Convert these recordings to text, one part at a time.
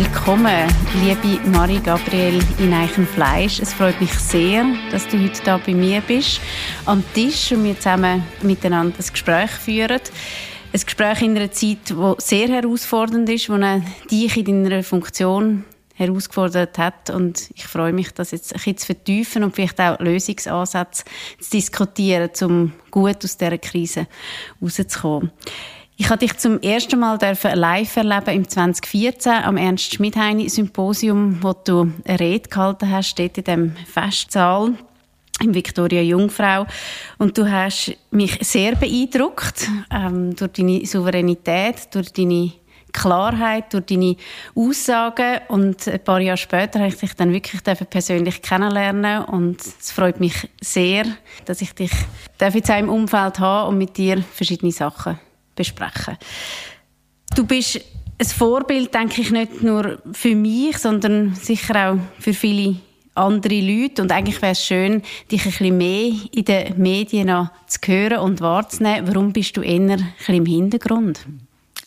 Willkommen, liebe Marie Gabriel in Eichenfleisch. Es freut mich sehr, dass du heute da bei mir bist, am Tisch und wir zusammen miteinander ein Gespräch führen. Ein Gespräch in einer Zeit, die sehr herausfordernd ist, wo dich in deiner Funktion herausgefordert hat. Und ich freue mich, das jetzt ein bisschen zu vertiefen und vielleicht auch Lösungsansätze zu diskutieren, um gut aus dieser Krise rauszukommen. Ich habe dich zum ersten Mal live erleben im 2014 am Ernst Schmidheini Symposium, wo du eine Rede gehalten hast, dort in dem Festsaal im Victoria Jungfrau. Und du hast mich sehr beeindruckt ähm, durch deine Souveränität, durch deine Klarheit, durch deine Aussagen. Und ein paar Jahre später habe ich dich dann wirklich persönlich kennenlernen und es freut mich sehr, dass ich dich auch im Umfeld habe und mit dir verschiedene Sachen besprechen. Du bist ein Vorbild, denke ich, nicht nur für mich, sondern sicher auch für viele andere Leute. Und eigentlich wäre es schön, dich ein bisschen mehr in den Medien zu hören und wahrzunehmen. Warum bist du eher ein bisschen im Hintergrund?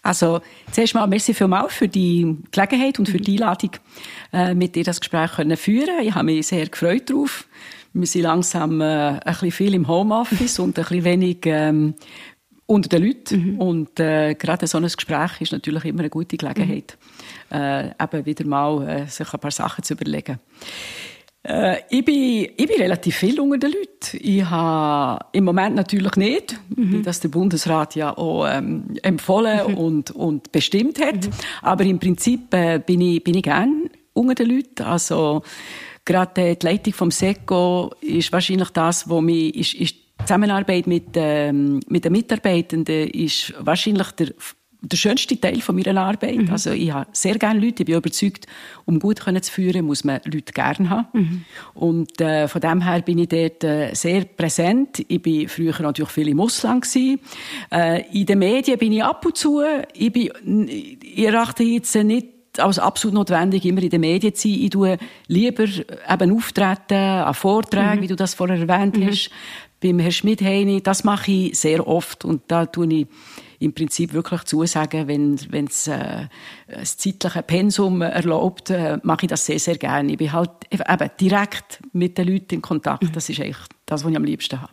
Also, zuerst mal merci vielmals für die Gelegenheit und für die Einladung, äh, mit dir das Gespräch können führen Ich habe mich sehr gefreut darauf. Wir sind langsam äh, ein bisschen viel im Homeoffice und ein bisschen wenig ähm, unter den Leuten. Mhm. Und äh, gerade so ein Gespräch ist natürlich immer eine gute Gelegenheit, mhm. äh, eben wieder mal äh, sich ein paar Sachen zu überlegen. Äh, ich, bin, ich bin relativ viel unter den Leuten. Ich habe im Moment natürlich nicht, mhm. wie das der Bundesrat ja auch ähm, empfohlen mhm. und, und bestimmt hat. Mhm. Aber im Prinzip äh, bin ich, bin ich gern unter den Leuten. Also, gerade die Leitung vom SECO ist wahrscheinlich das, was mich, ist, ist die Zusammenarbeit mit, ähm, mit den Mitarbeitenden ist wahrscheinlich der der schönste Teil von meiner Arbeit. Mhm. Also ich habe sehr gerne Leute. Ich bin überzeugt, um gut zu führen, muss man Leute gerne haben. Mhm. Und äh, von dem her bin ich dort äh, sehr präsent. Ich bin früher natürlich viel im Ausland gewesen. Äh, in den Medien bin ich ab und zu. Ich, bin, ich erachte jetzt nicht als absolut notwendig, immer in den Medien zu sein. Ich tue lieber eben auftreten an Vorträgen, mhm. wie du das vorher erwähnt mhm. hast, beim Herrn Schmidt-Heini. Das mache ich sehr oft und da tue ich im Prinzip wirklich zusagen, wenn wenn es äh, das zeitliche Pensum erlaubt, äh, mache ich das sehr, sehr gerne. Ich bin halt eben direkt mit den Leuten in Kontakt. Das ist eigentlich das, was ich am liebsten habe.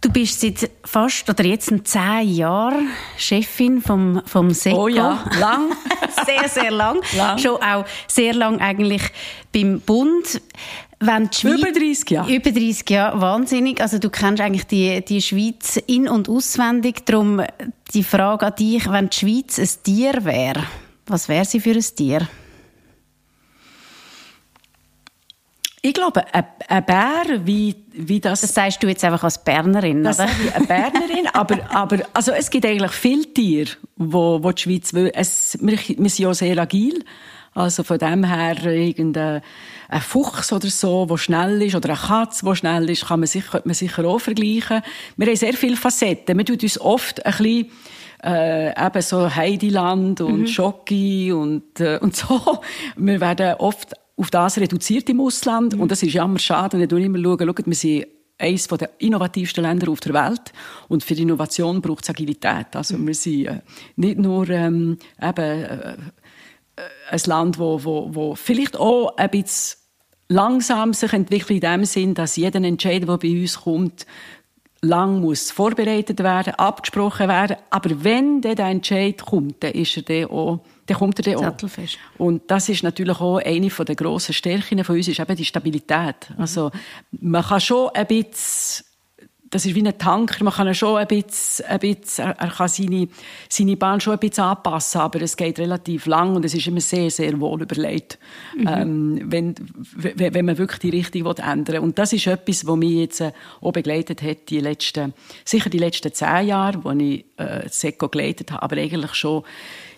Du bist seit fast oder jetzt zehn Jahren Chefin vom, vom SECO. Oh ja, lang. sehr, sehr lang. lang. Schon auch sehr lang eigentlich beim Bund. Wenn die über 30 Jahre. Über 30 Jahre, wahnsinnig. Also du kennst eigentlich die, die Schweiz in- und auswendig. Darum die Frage an dich, wenn die Schweiz ein Tier wäre, was wäre sie für ein Tier? Ich glaube, ein Bär, wie, wie das... Das sagst du jetzt einfach als Bernerin, das oder? eine Bernerin, aber, aber also es gibt eigentlich viele Tiere, wo, wo die Schweiz will. Es, wir, wir sind ja sehr agil. Also von dem her, irgendein ein Fuchs oder so, der schnell ist, oder eine Katze, die schnell ist, kann man sich, könnte man sicher auch vergleichen. Wir haben sehr viele Facetten. Wir tun uns oft ein bisschen äh, eben so Heidiland und mhm. Schocki und, äh, und so. Wir werden oft auf das reduziert im Ausland mhm. und das ist jammer schade. Ich schaue immer, schauen, schaut, wir sind eines der innovativsten Länder auf der Welt. Und für Innovation braucht es Agilität. Also wir sind äh, nicht nur ähm, eben, äh, ein Land, wo, wo, wo vielleicht auch ein bisschen langsam sich entwickelt in dem Sinn, dass jeder Entscheid, der bei uns kommt, lang muss vorbereitet werden, abgesprochen werden. Aber wenn der Entscheid kommt, dann ist er dann auch dann kommt er dann auch. Und das ist natürlich auch eine der grossen Stärken von uns, ist eben die Stabilität. Also, man kann schon ein bisschen das ist wie ein Tanker. Man kann schon ein bisschen, ein bisschen er kann seine, seine Bahn schon ein bisschen anpassen, aber es geht relativ lang und es ist immer sehr, sehr wohl überlegt, mhm. ähm, wenn, wenn man wirklich die Richtung ändern will. Und das ist etwas, was mich jetzt äh, auch begleitet hat, die letzten, sicher die letzten zehn Jahre, wo ich äh, SECO geleitet habe, aber eigentlich schon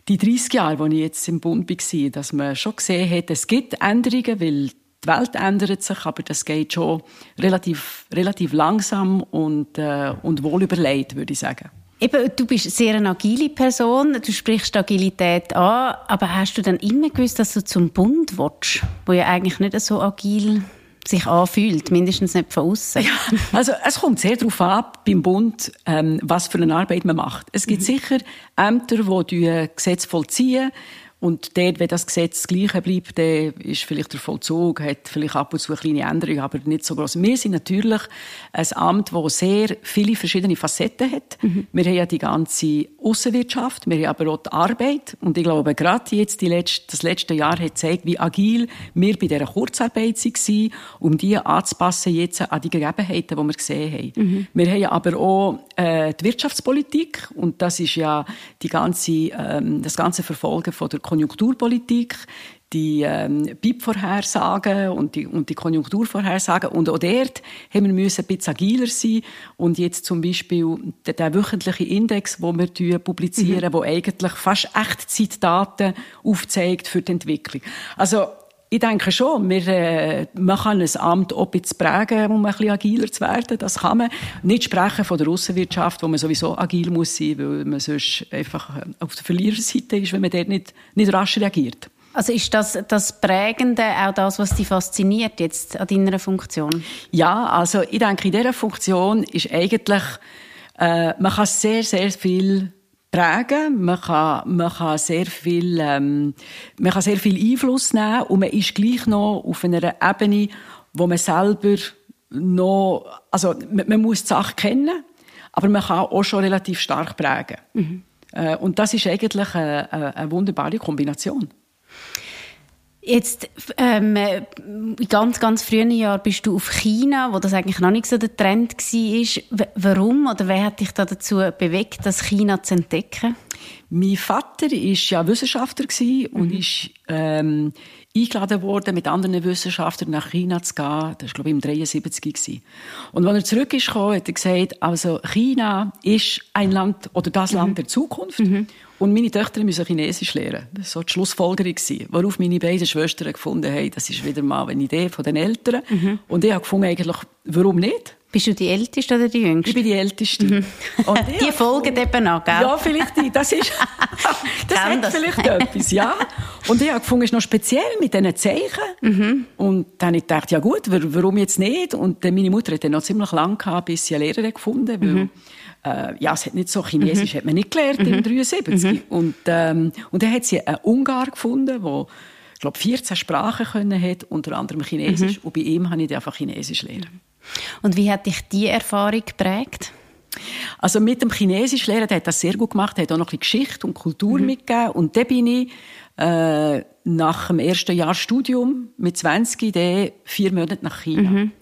die 30 Jahre, wo ich jetzt im Bund war, dass man schon gesehen hat, es gibt Änderungen, weil die Welt ändert sich, aber das geht schon relativ, relativ langsam und, äh, und wohl überlegt, würde ich sagen. Eben, du bist sehr eine agile Person, du sprichst Agilität an, aber hast du dann immer gewusst, dass du zum Bund willst, wo ja eigentlich nicht so agil sich anfühlt, mindestens nicht von außen. Ja, also es kommt sehr darauf ab beim Bund, ähm, was für eine Arbeit man macht. Es gibt mhm. sicher Ämter, die Gesetze vollziehen Und dort, wenn das Gesetz das Gleiche bleibt, dann ist vielleicht der Vollzug, hat vielleicht ab und zu eine kleine Änderung, aber nicht so groß. Wir sind natürlich ein Amt, das sehr viele verschiedene Facetten hat. Mhm. Wir haben ja die ganze Außenwirtschaft, wir haben aber auch die Arbeit. Und ich glaube, gerade jetzt letzte, das letzte Jahr hat gezeigt, wie agil wir bei dieser Kurzarbeit waren, um die anzupassen jetzt an die Gegebenheiten, die wir gesehen haben. Mhm. Wir haben aber auch äh, die Wirtschaftspolitik und das ist ja die ganze, ähm, das ganze Verfolgen von der Konjunkturpolitik, die ähm, BIP-Vorhersagen und die, und die Konjunkturvorhersagen. Und auch dort haben wir müssen ein bisschen agiler sein. Und jetzt zum Beispiel der, der wöchentliche Index, den wir publizieren, mhm. wo eigentlich fast Echtzeitdaten aufzeigt für die Entwicklung. Also ich denke schon, wir, äh, man kann ein Amt auch bisschen prägen, um ein bisschen agiler zu werden. Das kann man. Nicht sprechen von der Russenwirtschaft, wo man sowieso agil muss sein, weil man sonst einfach äh, auf der Verliererseite ist, wenn man dort nicht, nicht rasch reagiert. Also ist das das Prägende auch das, was dich fasziniert jetzt an deiner Funktion? Ja, also ich denke, in dieser Funktion ist eigentlich, äh, man kann sehr, sehr viel prägen. Man kann, man kann sehr viel, ähm, man kann sehr viel Einfluss nehmen und man ist gleich noch auf einer Ebene, wo man selber noch, also man, man muss die Sache kennen, aber man kann auch schon relativ stark prägen. Mhm. Äh, und das ist eigentlich eine, eine wunderbare Kombination. Jetzt, ähm, in ganz, ganz frühen Jahren bist du auf China, wo das eigentlich noch nicht so der Trend war. Warum oder wer hat dich da dazu bewegt, das China zu entdecken? Mein Vater war ja Wissenschaftler und mhm. ist ähm, eingeladen worden, mit anderen Wissenschaftlern nach China zu gehen. Das war, glaube ich, im 73. Und als er zurück ist hat er gesagt, also China ist ein Land oder das Land mhm. der Zukunft. Mhm. Und meine Töchter müssen Chinesisch lernen. Das war so die Schlussfolgerung. Worauf meine beiden Schwestern gefunden haben, das ist wieder mal eine Idee von den Eltern. Mhm. Und ich habe gefunden, eigentlich, warum nicht? Bist du die Älteste oder die Jüngste? Ich bin die Älteste. Mhm. die folgen eben an, gell? Ja, vielleicht die. Das ist, das hat das. vielleicht etwas, ja. Und ich habe gefunden, es ist noch speziell mit diesen Zeichen. Mhm. Und dann habe ich gedacht, ja gut, warum jetzt nicht? Und meine Mutter hat dann noch ziemlich lange gehabt, bis sie eine Lehrerin gefunden, weil mhm äh, ja, es hat nicht so Chinesisch, mhm. hat man nicht gelernt mhm. im 73. Mhm. Und, ähm, und dann hat sie einen Ungar gefunden, der ich glaube, 14 Sprachen können hat, unter anderem Chinesisch. Mhm. Und bei ihm habe ich einfach Chinesisch lernen. Und wie hat dich diese Erfahrung geprägt? Also mit dem Chinesisch lernen, der hat das sehr gut gemacht, er hat auch noch ein bisschen Geschichte und Kultur mhm. mitgegeben. Und dann bin ich äh, nach dem ersten Jahr Studium mit 20 vier Monate nach China. Mhm.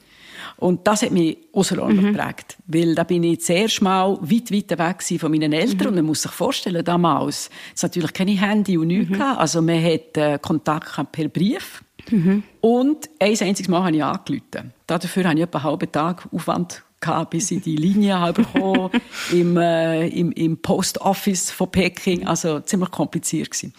Und das hat mich außerordentlich mhm. geprägt. Weil da bin ich zuerst mal weit, weit weg von meinen Eltern. Mhm. Und man muss sich vorstellen, damals, es natürlich keine Handy und nichts mhm. Also man hat äh, Kontakt per Brief. Mhm. Und ein einziges Mal habe ich angerufen. Dafür habe ich etwa einen halben Tag Aufwand gehabt, bis ich die Linie habe bekommen im, äh, im, im Post Office von Peking. Also ziemlich kompliziert gewesen.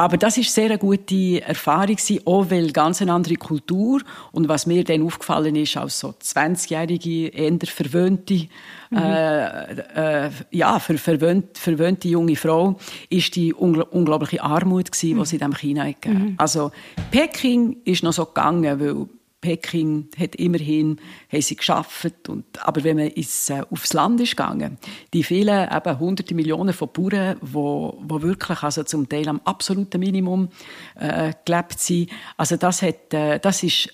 Aber das ist sehr eine gute Erfahrung gewesen, auch weil ganz eine andere Kultur und was mir dann aufgefallen ist als so 20-jährige, eher verwöhnte, mhm. äh, äh, ja, ver verwöhnt, verwöhnte junge Frau, ist die ungl unglaubliche Armut gewesen, mhm. die sie in China gegeben mhm. Also Peking ist noch so gegangen, weil Peking hat immerhin haben sie geschafft und aber wenn man ins, äh, aufs Land ist gegangen, die vielen eben hunderte Millionen von Bauern, wo, wo wirklich also zum Teil am absoluten Minimum äh, gelebt sind, also das hat, äh, das ist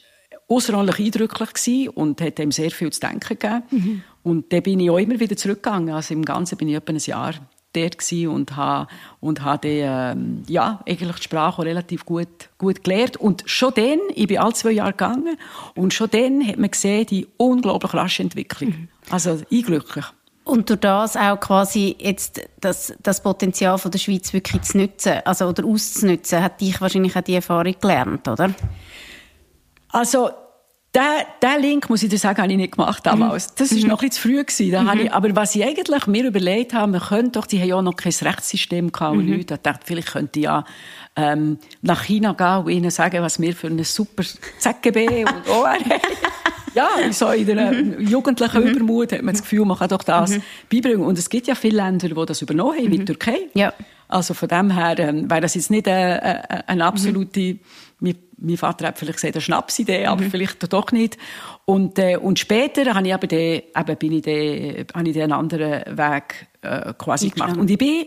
außerordentlich eindrücklich gewesen und hat ihm sehr viel zu denken gegeben. Mhm. Und dann bin ich auch immer wieder zurückgegangen. Also im Ganzen bin ich etwa ein Jahr dort und habe, und habe ähm, ja, eigentlich die Sprache relativ gut, gut gelernt. Und schon dann, ich bin alle zwei Jahre gegangen, und schon dann hat man gesehen, die unglaublich rasche Entwicklung. Mhm. Also, einglücklich. Und durch das auch quasi jetzt das, das Potenzial von der Schweiz wirklich zu nutzen, also oder auszunutzen, hat dich wahrscheinlich auch die Erfahrung gelernt, oder? Also den, Link, muss ich dir sagen, habe ich nicht gemacht damals. Das war mhm. noch ein bisschen zu früh. Gewesen. Da mhm. ich, aber was ich eigentlich mir überlegt habe, wir können doch, die haben ja noch kein Rechtssystem gehabt und mhm. nichts. Ich dachte, vielleicht könnte ich ja ähm, nach China gehen und ihnen sagen, was wir für ein super ZGB und OR haben. Ja, so in der mhm. jugendlichen mhm. Übermut hat man das Gefühl, man kann doch das mhm. beibringen. Und es gibt ja viele Länder, die das übernommen haben, wie die mhm. Türkei. Ja. Also von dem her ähm, wäre das jetzt nicht eine, äh, äh, eine absolute mein Vater hat vielleicht gesagt, eine Schnapsidee, aber mhm. vielleicht doch nicht. Und, äh, und später habe ich aber den, eben bin ich den, habe ich den anderen Weg äh, quasi gemacht. Und ich bin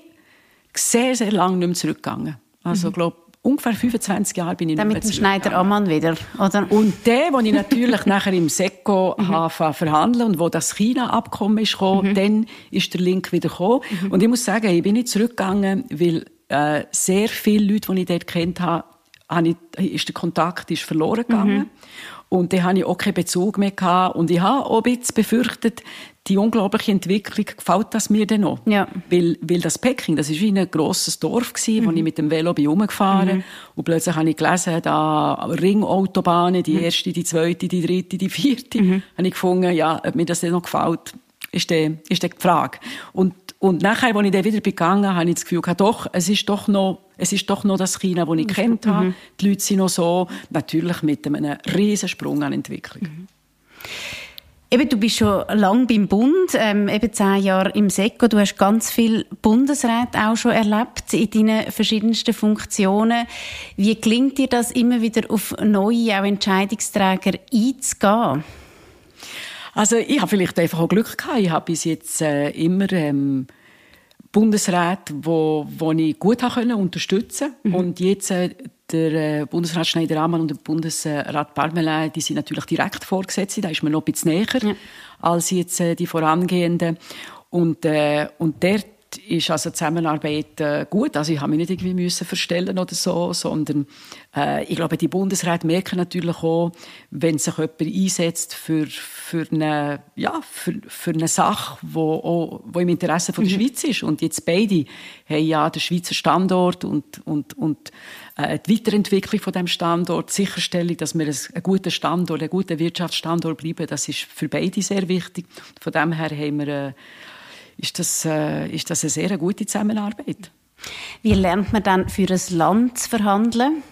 sehr, sehr lange nicht mehr zurückgegangen. Also, mhm. glaube ungefähr 25 Jahre bin ich Dann mit dem Schneider Ammann wieder, oder? Und der, wo ich natürlich nachher im SECO mhm. verhandeln und wo das China-Abkommen ist gekommen, mhm. dann ist der Link wieder gekommen. Mhm. Und ich muss sagen, ich bin nicht zurückgegangen, weil äh, sehr viele Leute, die ich dort kennt habe, habe ich, ist der Kontakt ist verloren gegangen. Mhm. Und dann hatte ich auch keinen Bezug mehr. Gehabt. Und ich habe auch ein bisschen befürchtet, die unglaubliche Entwicklung, gefällt das mir denn noch? Ja. Weil, weil das Peking, das war wie ein grosses Dorf, gewesen, mhm. wo ich mit dem Velo bin rumgefahren mhm. Und plötzlich habe ich gelesen, da Ringautobahnen, die mhm. erste, die zweite, die dritte, die vierte. Mhm. Habe ich gefunden, ja, ob mir das denn noch gefällt, ist die, ist die Frage. Und und nachher, als ich dann wieder begangen habe ich das Gefühl gehabt, doch, es ist doch noch, es ist doch noch das China, das ich mhm. kennt habe. Mhm. Die Leute sind noch so, natürlich mit einem riesen Sprung an Entwicklung. Mhm. Eben, du bist schon lange beim Bund, ähm, eben zehn Jahre im SECO. Du hast ganz viel Bundesräte auch schon erlebt in deinen verschiedensten Funktionen. Wie gelingt dir das, immer wieder auf neue auch Entscheidungsträger einzugehen? Also ich habe vielleicht einfach auch Glück gehabt. Ich habe bis jetzt äh, immer ähm, Bundesräte, wo, wo ich gut können unterstützen mhm. und jetzt äh, der äh, Bundesrat Schneider-Ammann und der Bundesrat Parmelin, die sind natürlich direkt vorgesetzt. Da ist man noch ein bisschen näher ja. als jetzt äh, die vorangehenden. Und, äh, und dort ist also Zusammenarbeit äh, gut. Also ich habe mich nicht irgendwie müssen verstellen oder so, sondern äh, ich glaube, die Bundesräte merken natürlich auch, wenn sich jemand einsetzt für, für, eine, ja, für, für eine Sache, wo, auch, wo im Interesse von der mhm. Schweiz ist. Und jetzt beide haben ja den Schweizer Standort und, und, und äh, die Weiterentwicklung von dem Standort, die Sicherstellung, dass wir ein guter Standort, ein guter Wirtschaftsstandort bleiben, das ist für beide sehr wichtig. Von dem her haben wir äh, ist das, äh, ist das eine sehr gute Zusammenarbeit. Wie lernt man dann für ein Land zu verhandeln?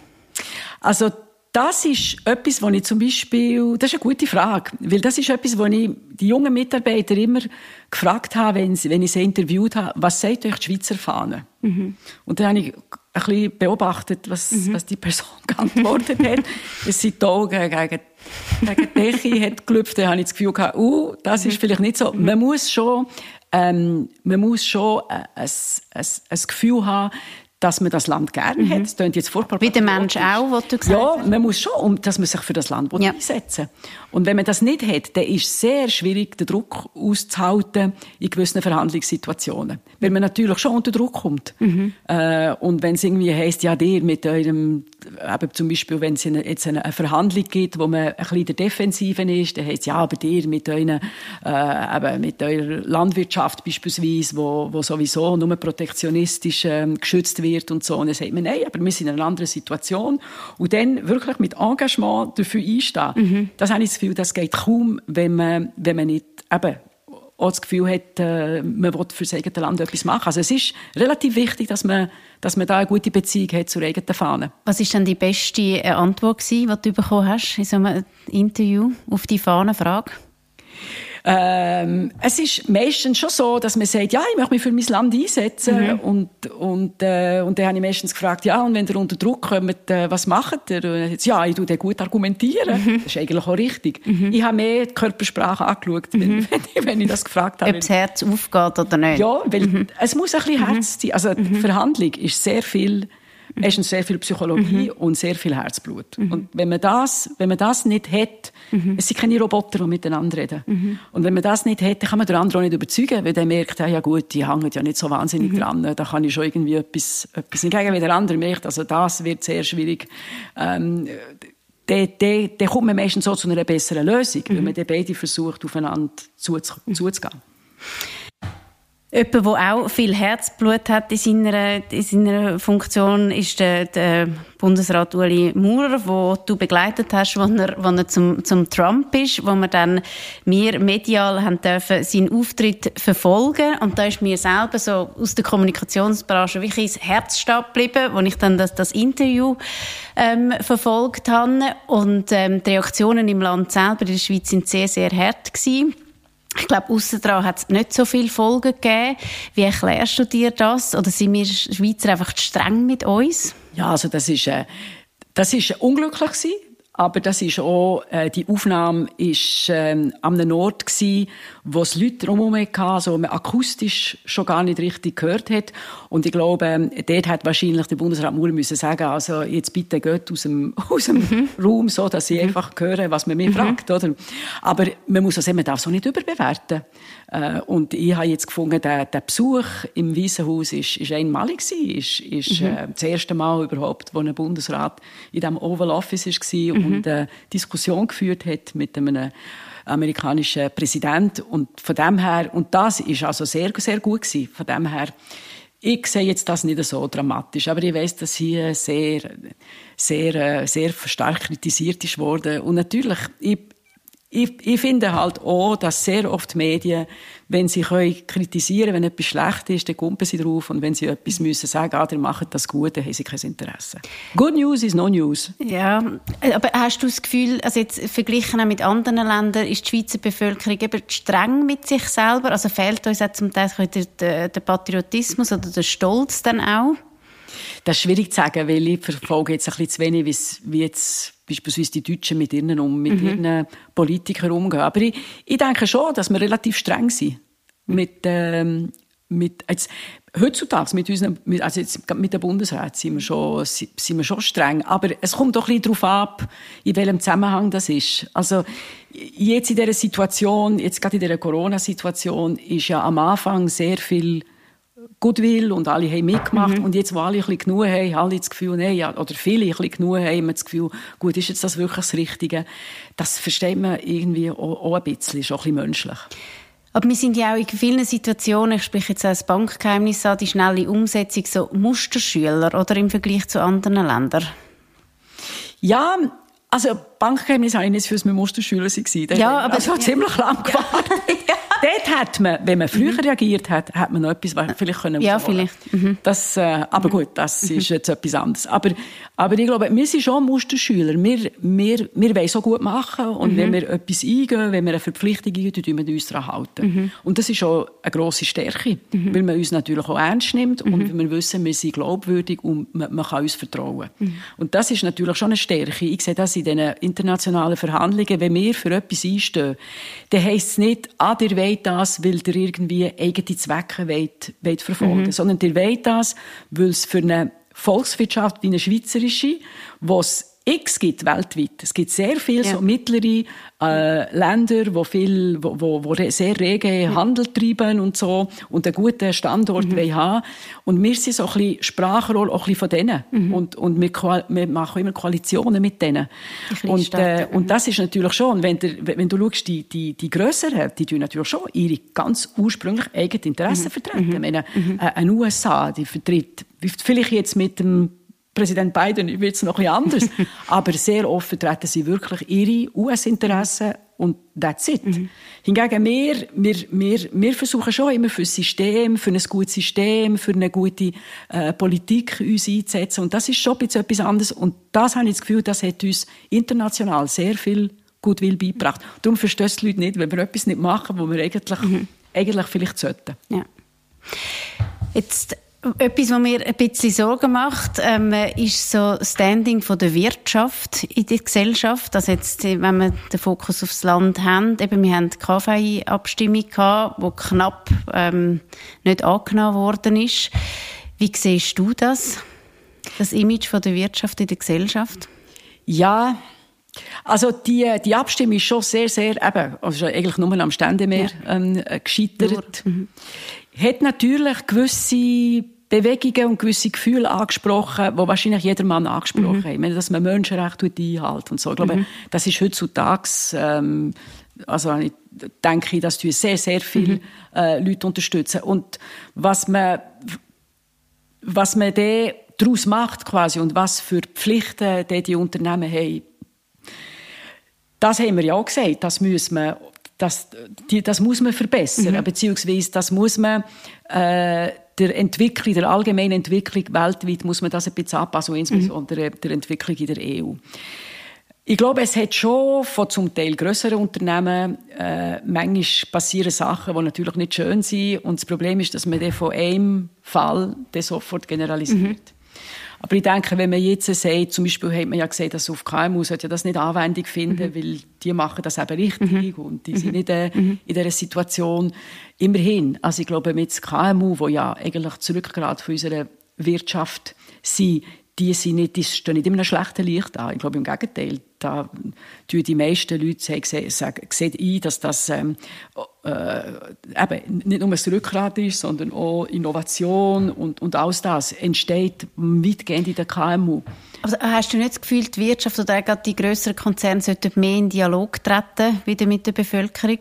Also das ist etwas, wo ich zum Beispiel, das ist eine gute Frage, weil das ist etwas, wo ich die jungen Mitarbeiter immer gefragt habe, wenn, wenn ich sie interviewt habe, was sagt euch die Schweizer Fahne? Mhm. Und dann habe ich ein bisschen beobachtet, was, mhm. was die Person geantwortet hat. Es sind die Augen gegen, gegen die Decke hat gelüpft. Dann habe ich das Gefühl gehabt, uh, das ist mhm. vielleicht nicht so. Man muss schon ähm, man muss schon äh, ein, ein, ein Gefühl haben, dass man das Land gerne mhm. hat. Das klingt jetzt furchtbar. Wie der Mensch auch, was du gesagt Ja, man muss schon, um, dass man sich für das Land ja. einsetzen Und wenn man das nicht hat, dann ist es sehr schwierig, den Druck auszuhalten in gewissen Verhandlungssituationen. Weil man natürlich schon unter Druck kommt. Mhm. Äh, und wenn es irgendwie heisst, ja, der mit eurem, eben zum Beispiel, wenn es jetzt eine, Verhandlung gibt, wo man ein bisschen der Defensiven ist, dann heisst es, ja, aber der mit euren, äh, eben mit eurer Landwirtschaft beispielsweise, wo, wo sowieso nur protektionistisch äh, geschützt wird, wird und so. Und dann sagt man, nein, aber wir sind in einer anderen Situation. Und dann wirklich mit Engagement dafür einstehen, mhm. das habe ich das Gefühl, das geht kaum, wenn man, wenn man nicht eben auch das Gefühl hat, äh, man will für das eigene Land etwas machen. Also es ist relativ wichtig, dass man, dass man da eine gute Beziehung hat zur eigenen Fahne. Was ist denn die beste äh, Antwort gewesen, die du bekommen hast in so einem Interview auf die Fahnenfrage? Ähm, es ist meistens schon so, dass man sagt, ja, ich möchte mich für mein Land einsetzen. Mhm. Und, und, äh, und dann habe ich meistens gefragt, ja, und wenn ihr unter Druck kommt, äh, was macht ihr? Und jetzt, ja, ich tue gut argumentieren. Mhm. Das ist eigentlich auch richtig. Mhm. Ich habe mehr die Körpersprache angeschaut, wenn, mhm. wenn, ich, das gefragt habe. Ob das Herz aufgeht oder nicht. Ja, weil mhm. es muss ein bisschen Herz sein. Also die Verhandlung ist sehr viel Mhm. Es ist sehr viel Psychologie mhm. und sehr viel Herzblut. Mhm. Und wenn man das, wenn man das nicht hat, mhm. es sind keine Roboter, die miteinander reden. Mhm. Und wenn man das nicht hat, dann kann man den anderen auch nicht überzeugen, weil der merkt, ja gut, die hängen ja nicht so wahnsinnig mhm. dran. Da kann ich schon irgendwie etwas, etwas entgegen, wenn der andere merkt. Also das wird sehr schwierig. Ähm, dann, dann, dann kommt man meistens so zu einer besseren Lösung, mhm. wenn man dann beide versucht, aufeinander zuzugehen. Jemand, der auch viel Herzblut hat in seiner, in seiner Funktion, ist der, der Bundesrat Uli Maurer, wo du begleitet hast, als er, als er zum, zum Trump ist, wo wir dann wir medial haben dürfen seinen Auftritt verfolgen und da ist mir selber so aus der Kommunikationsbranche wirklich ins Herz geblieben, wo ich dann das, das Interview ähm, verfolgt habe und ähm, die Reaktionen im Land selber in der Schweiz sind sehr, sehr hart gewesen. Ich glaube, dran hat es nicht so viele Folgen gegeben. Wie erklärst du dir das? Oder sind wir Schweizer einfach zu streng mit uns? Ja, also das ist, äh, das ist unglücklich gewesen. aber das ist auch, äh, die Aufnahme ist ähm, an einem Ort gewesen, wo es Leute drumherum hatte, also man akustisch schon gar nicht richtig gehört hat. Und ich glaube, ähm, dort hat wahrscheinlich der Bundesrat Maurer müssen sagen, also jetzt bitte geht aus dem, aus dem mhm. Raum, so dass ich mhm. einfach höre, was man mich mhm. fragt, oder? Aber man muss das eben auch so nicht überbewerten. Äh, und ich habe jetzt gefunden, der, der Besuch im Weißen Haus ist, ist einmalig gewesen, ist, ist mhm. äh, das erste Mal überhaupt, wo ein Bundesrat in diesem Oval Office war mhm. und eine Diskussion geführt hat mit einem amerikanischen Präsident und von dem her und das ist also sehr sehr gut gewesen. Von dem her ich sehe jetzt das nicht so dramatisch, aber ich weiß, dass hier sehr, sehr, äh, sehr stark kritisiert ist worden. Und natürlich, ich, ich, ich, finde halt auch, dass sehr oft Medien, wenn sie können kritisieren wenn etwas schlecht ist, dann kumpen sie drauf. Und wenn sie etwas müssen sagen, ah, ihr macht das gut, dann haben sie kein Interesse. Good news is no news. Ja, aber hast du das Gefühl, also jetzt verglichen mit anderen Ländern, ist die Schweizer Bevölkerung eben streng mit sich selber? Also fehlt uns auch zum Teil der, der Patriotismus oder der Stolz dann auch? Das ist schwierig zu sagen, weil ich verfolge jetzt ein bisschen zu wenig, wie jetzt beispielsweise die Deutschen mit ihren, um, mit mhm. ihren Politikern umgehen. Aber ich, ich denke schon, dass wir relativ streng sind. Mit, ähm, mit, jetzt, heutzutage mit, unseren, also jetzt mit der Bundesrat sind wir, schon, sind wir schon streng. Aber es kommt doch ein bisschen darauf ab, in welchem Zusammenhang das ist. Also, jetzt in dieser Situation, jetzt gerade in dieser Corona-Situation, ist ja am Anfang sehr viel Goodwill und alle haben mitgemacht. Mhm. Und jetzt, wo alle ein bisschen genug haben, alle das Gefühl, ja, oder viele ein bisschen genug haben, haben das Gefühl, gut, ist jetzt das wirklich das Richtige? Das versteht man irgendwie auch, auch ein bisschen, ist auch ein bisschen menschlich. Aber wir sind ja auch in vielen Situationen, ich spreche jetzt als Bankgeheimnis an, die schnelle Umsetzung, so Musterschüler oder im Vergleich zu anderen Ländern? Ja, also Bankgeheimnis habe ich nicht für das Musterschüler waren. Ja, aber... Also ja. ziemlich lang gewartet. Ja. Dort hat man, wenn man früher mhm. reagiert hat, hat man noch etwas vielleicht können Ja, vielleicht. Mhm. Das, äh, aber gut, das mhm. ist jetzt etwas anderes. Aber, aber ich glaube, wir sind schon Musterschüler. Wir, wir, wir wollen so gut machen und wenn mhm. wir etwas eingehen, wenn wir eine Verpflichtung eingehen, dann wir uns daran halten. Mhm. Und das ist auch eine grosse Stärke, mhm. weil man uns natürlich auch ernst nimmt und wir wissen, wir sind glaubwürdig und man, man kann uns vertrauen. Und das ist natürlich schon eine Stärke. Ich sehe das in diesen internationalen Verhandlungen. Wenn wir für etwas einstehen, dann heisst es nicht, ah, der wollt das, weil ihr irgendwie eigene Zwecke wollt, wollt verfolgen mhm. sondern ihr wollt das, weil es für eine Volkswirtschaft wie eine schweizerische, wo es X gibt weltweit. Es gibt sehr viele ja. so mittlere äh, Länder, wo viel, wo, wo, wo sehr rege. Handel treiben und so und einen guten Standort mhm. haben. Und wir sind so ein bisschen Sprachrohr auch ein bisschen von denen. Mhm. Und, und wir, wir machen immer Koalitionen mit denen. Und, äh, und mhm. das ist natürlich schon, wenn, der, wenn du schaust, die, die, die Grösseren, die tun natürlich schon ihre ganz ursprünglich eigenen Interessen mhm. vertreten. Mhm. Ich meine, mhm. äh, ein USA, die vertritt vielleicht jetzt mit dem Präsident Biden wird es noch ein anders. aber sehr oft vertreten sie wirklich ihre US-Interessen und that's it. Mhm. Hingegen wir, wir, wir, wir versuchen schon immer für ein System, für ein gutes System, für eine gute äh, Politik uns einzusetzen. Und das ist schon etwas anderes. Und das habe ich das Gefühl, das hat uns international sehr viel Gutwill beigebracht. Darum verstehen die Leute nicht, wenn wir etwas nicht machen, wo wir eigentlich, mhm. eigentlich vielleicht sollten. Ja. Jetzt etwas, was mir ein bisschen Sorgen macht, ähm, ist so das Standing von der Wirtschaft in der Gesellschaft. Also jetzt, wenn wir den Fokus aufs Land haben, eben, wir haben die KVI-Abstimmung gehabt, die knapp ähm, nicht angenommen worden ist. Wie siehst du das? Das Image von der Wirtschaft in der Gesellschaft? Ja, also die, die Abstimmung ist schon sehr, sehr, eben, also eigentlich nur am Ständemeer ja. ähm, gescheitert. Mhm hat natürlich gewisse Bewegungen und gewisse Gefühle angesprochen, die wahrscheinlich jeder Mann angesprochen mhm. hat. Ich meine, dass man Menschenrechte einhält und so. Ich glaube, mhm. das ist heutzutage, ähm, also ich denke, dass die sehr, sehr viele mhm. äh, Leute unterstützen. Und was man, was man daraus macht quasi und was für Pflichten die, die Unternehmen haben, das haben wir ja auch gesagt, das müssen wir das, die, das muss man verbessern, mhm. beziehungsweise das muss man äh, der Entwicklung, der allgemeinen Entwicklung weltweit muss man das ein bisschen anpassen, insbesondere mhm. der Entwicklung in der EU. Ich glaube, es hat schon von zum Teil größeren Unternehmen äh, manchmal passieren Sachen, die natürlich nicht schön sind. Und das Problem ist, dass man dann von einem Fall sofort generalisiert. Mhm. Aber ich denke, wenn man jetzt sagt, zum Beispiel hat man ja gesehen, dass auf KMU sollte ja das nicht Anwendung finden, mhm. weil die machen das eben richtig mhm. und die sind nicht äh, mhm. in dieser Situation. Immerhin, also ich glaube, mit KMU, wo ja eigentlich zurückgerade von unserer Wirtschaft sind, die, sind nicht, die stehen nicht in einem schlechten Licht an. Ich glaube, im Gegenteil. Da tun die meisten Leute sagen, sagen, sehen ein, dass das ähm, äh, eben nicht nur ein Rückgrat ist, sondern auch Innovation und, und alles das entsteht weitgehend in den KMU. Also hast du nicht das Gefühl, die Wirtschaft oder auch die grösseren Konzerne sollten mehr in Dialog treten wieder mit der Bevölkerung?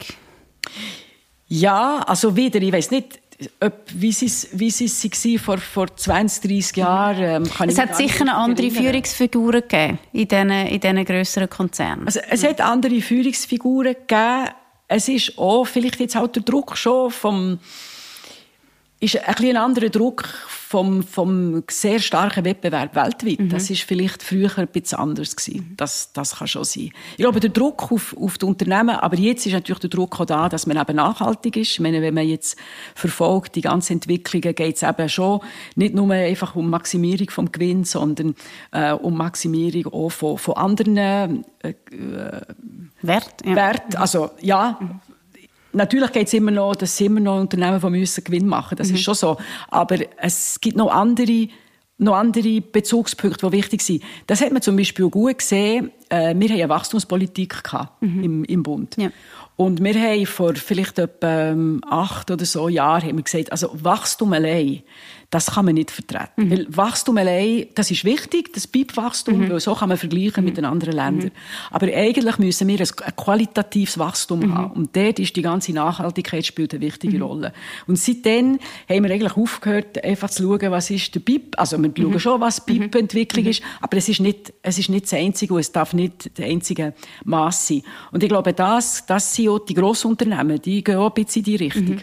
Ja, also wieder, ich weiß nicht, wie es, wie es vor, vor 20, 30 Jahren ähm, Es hat sicher eine andere Führungsfiguren gegeben in diesen, in diesen grösseren Konzernen. Also, es hat andere Führungsfiguren gegeben. Es ist auch vielleicht jetzt auch der Druck schon vom ist ein, ein anderer Druck vom, vom sehr starken Wettbewerb weltweit. Mhm. Das ist vielleicht früher ein bisschen anders gewesen. Das, das kann schon sein. Ich glaube, der Druck auf, auf die Unternehmen, aber jetzt ist natürlich der Druck auch da, dass man eben nachhaltig ist. Ich meine, wenn man jetzt verfolgt, die ganze Entwicklungen, geht es eben schon nicht nur einfach um Maximierung vom Gewinn, sondern äh, um Maximierung auch von, von anderen äh, äh Wert. Ja. Wert. Also, ja. Mhm Natürlich geht es immer noch, dass immer noch Unternehmen, die müssen Gewinn machen. Das mhm. ist schon so. Aber es gibt noch andere noch andere Bezugspunkte, die wichtig sind. Das hat man zum Beispiel gut gesehen. Äh, wir haben eine Wachstumspolitik gehabt mhm. im, im Bund. Ja. Und wir haben vor vielleicht etwa ähm, acht oder so Jahren haben wir gesagt, also Wachstum allein, das kann man nicht vertreten. Mhm. Weil Wachstum allein, das ist wichtig, das BIP-Wachstum, mhm. weil so kann man vergleichen mhm. mit den anderen Ländern. Mhm. Aber eigentlich müssen wir ein, ein qualitatives Wachstum mhm. haben. Und dort ist die ganze Nachhaltigkeit spielt eine wichtige mhm. Rolle. Und seitdem haben wir eigentlich aufgehört, einfach zu schauen, was ist der BIP. Also wir schauen schon, was BIP-Entwicklung ist, aber es ist nicht, es ist nicht das Einzige und es darf nicht der einzige Maß sein. Und ich glaube, das, das sind auch die Grossunternehmen, die gehen auch ein bisschen in die Richtung.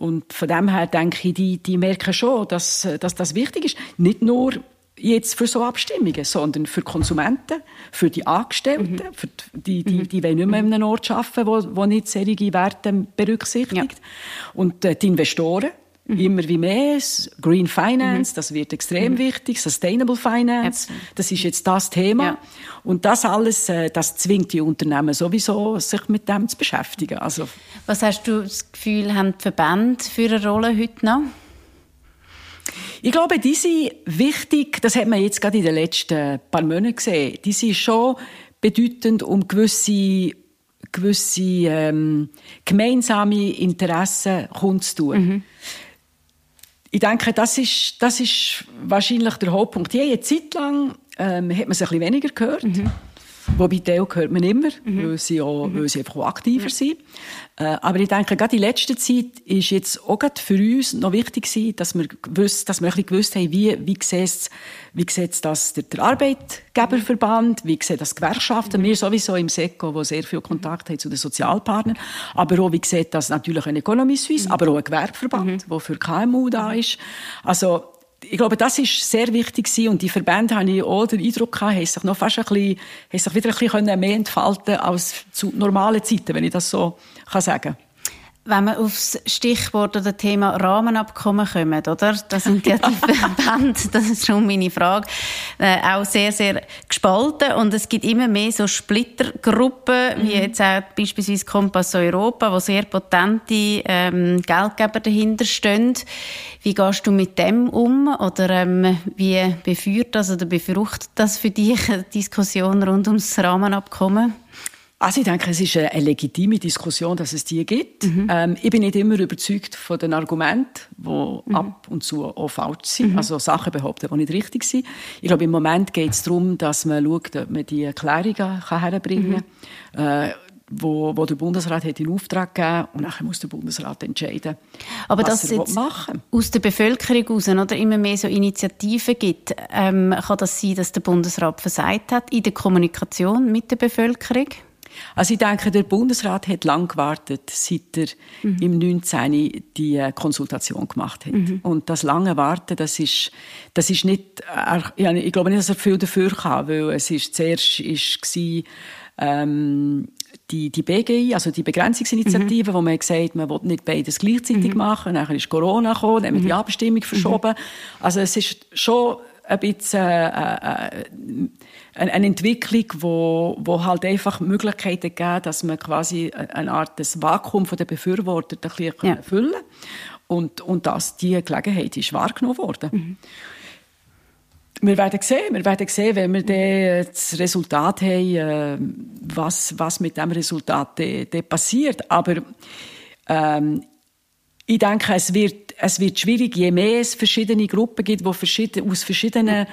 Und von dem her denke ich, die, die merken schon, dass, dass das wichtig ist. Nicht nur jetzt für so Abstimmungen, sondern für Konsumenten, für die Angestellten, mhm. für die, die, die wollen nicht mehr in einem Ort arbeiten, wo, wo nicht solche Werte berücksichtigt. Ja. Und äh, die Investoren, Mhm. Immer wie mehr. Green Finance, mhm. das wird extrem mhm. wichtig. Sustainable Finance, ja. das ist jetzt das Thema. Ja. Und das alles, äh, das zwingt die Unternehmen sowieso, sich mit dem zu beschäftigen. Also, Was hast du das Gefühl, haben die Verbände für eine Rolle heute noch? Ich glaube, die sind wichtig, das hat man jetzt gerade in den letzten paar Monaten gesehen, die sind schon bedeutend, um gewisse gewisse ähm, gemeinsame Interessen kundzutun. Mhm. Ich denke, das ist, das ist wahrscheinlich der Hauptpunkt. Jede Zeit lang ähm, hat man es ein bisschen weniger gehört. Mhm. Wobei Teil hört man immer, mhm. weil, sie auch, mhm. weil sie einfach auch aktiver mhm. sind. Äh, aber ich denke, gerade in letzter Zeit ist jetzt auch gerade für uns noch wichtig gewesen, dass wir gewusst, dass wir ein bisschen gewusst haben, wie, wie sieht wie sieht das der, der Arbeitgeberverband, wie sieht das Gewerkschaften, wir sowieso im SECO, wo sehr viel Kontakt haben zu den Sozialpartnern, aber auch, wie sieht das natürlich ein Economy Suisse, mhm. aber auch ein Gewerbeverband, mhm. für KMU da ist. Also, ich glaube, das ist sehr wichtig gewesen. und die Verbände habe ich auch den Eindruck gehabt, haben sich noch fast ein bisschen, haben sich wieder ein bisschen mehr entfalten als zu normalen Zeiten, wenn ich das so sagen kann. Wenn wir aufs Stichwort oder Thema Rahmenabkommen kommen, oder? Das sind ja die Verbände, das ist schon meine Frage, äh, auch sehr, sehr gespalten. Und es gibt immer mehr so Splittergruppen, mhm. wie jetzt auch beispielsweise Kompass Europa, wo sehr potente ähm, Geldgeber dahinter stehen. Wie gehst du mit dem um? Oder ähm, wie beführt das oder befruchtet das für dich eine Diskussion rund ums Rahmenabkommen? Also ich denke, es ist eine legitime Diskussion, dass es die gibt. Mhm. Ähm, ich bin nicht immer überzeugt von den Argumenten, die mhm. ab und zu auch falsch sind. Mhm. Also Sachen behaupten, die nicht richtig sind. Ich glaube, im Moment geht es darum, dass man schaut, ob man die Erklärungen herbringen kann. Mhm. Äh, wo, wo der Bundesrat hat in Auftrag gegeben und nachher muss der Bundesrat entscheiden, Aber was dass er jetzt machen aus der Bevölkerung heraus oder immer mehr so Initiativen gibt, ähm, kann das sein, dass der Bundesrat versagt hat in der Kommunikation mit der Bevölkerung? Also ich denke, der Bundesrat hat lang gewartet, seit er mhm. im 19. die äh, Konsultation gemacht hat. Mhm. Und das lange Warten, das ist, das ist nicht, äh, ich glaube nicht, dass er viel dafür kann, weil es ist zuerst ist war, ähm, die, die BGI, also die Begrenzungsinitiative, mhm. wo man gesagt hat, man will nicht beides gleichzeitig mhm. machen. Dann ist Corona gekommen, dann haben wir die mhm. Abstimmung verschoben. Mhm. Also es ist schon ein bisschen äh, äh, eine Entwicklung, wo, wo halt einfach Möglichkeiten gibt, dass man quasi eine Art des Vakuum von der Befürworter ein bisschen ja. füllen kann. Und, und dass diese Gelegenheit ist wahrgenommen worden. Mhm. Wir werden sehen, wir werden sehen, wenn wir dann das Resultat haben, äh, was, was mit dem Resultat de, de passiert. Aber ähm, ich denke, es wird, es wird schwierig, je mehr es verschiedene Gruppen gibt, die verschieden, aus verschiedenen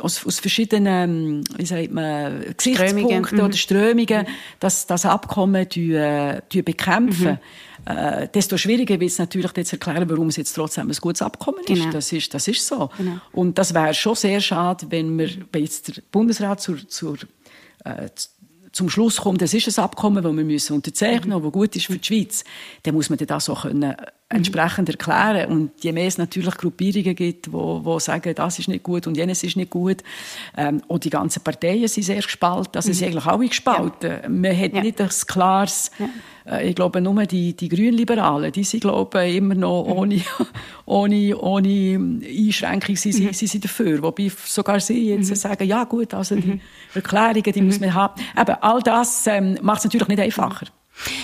aus, aus verschiedenen wie sagt man, Gesichtspunkten Strömungen. oder mhm. Strömungen das, das Abkommen die, die bekämpfen. Mhm äh, desto schwieriger wird es natürlich jetzt erklären, warum es jetzt trotzdem ein gutes Abkommen ist. Genau. Das ist. Das ist so. Genau. Und das wäre schon sehr schade, wenn wir wenn jetzt der Bundesrat zur, zur äh, zum Schluss kommt, das ist ein Abkommen, das wir müssen unterzeichnen müssen, das gut ist für die Schweiz, dann muss man das auch können entsprechend erklären. Und je mehr es natürlich Gruppierungen gibt, die, die sagen, das ist nicht gut und jenes ist nicht gut, ähm, und die ganzen Parteien sind sehr gespalten, also mhm. sind eigentlich alle gespalten. Ja. Man hat ja. nicht ein klares, ja. äh, ich glaube, nur die, die Grünliberalen, die sind, glaube ich, immer noch mhm. ohne, ohne, ohne Einschränkung, sie, mhm. sie sind dafür. Wobei sogar sie jetzt mhm. sagen, ja gut, also die mhm. Erklärungen, die muss mhm. man haben. Eben, all das ähm, macht es natürlich nicht einfacher.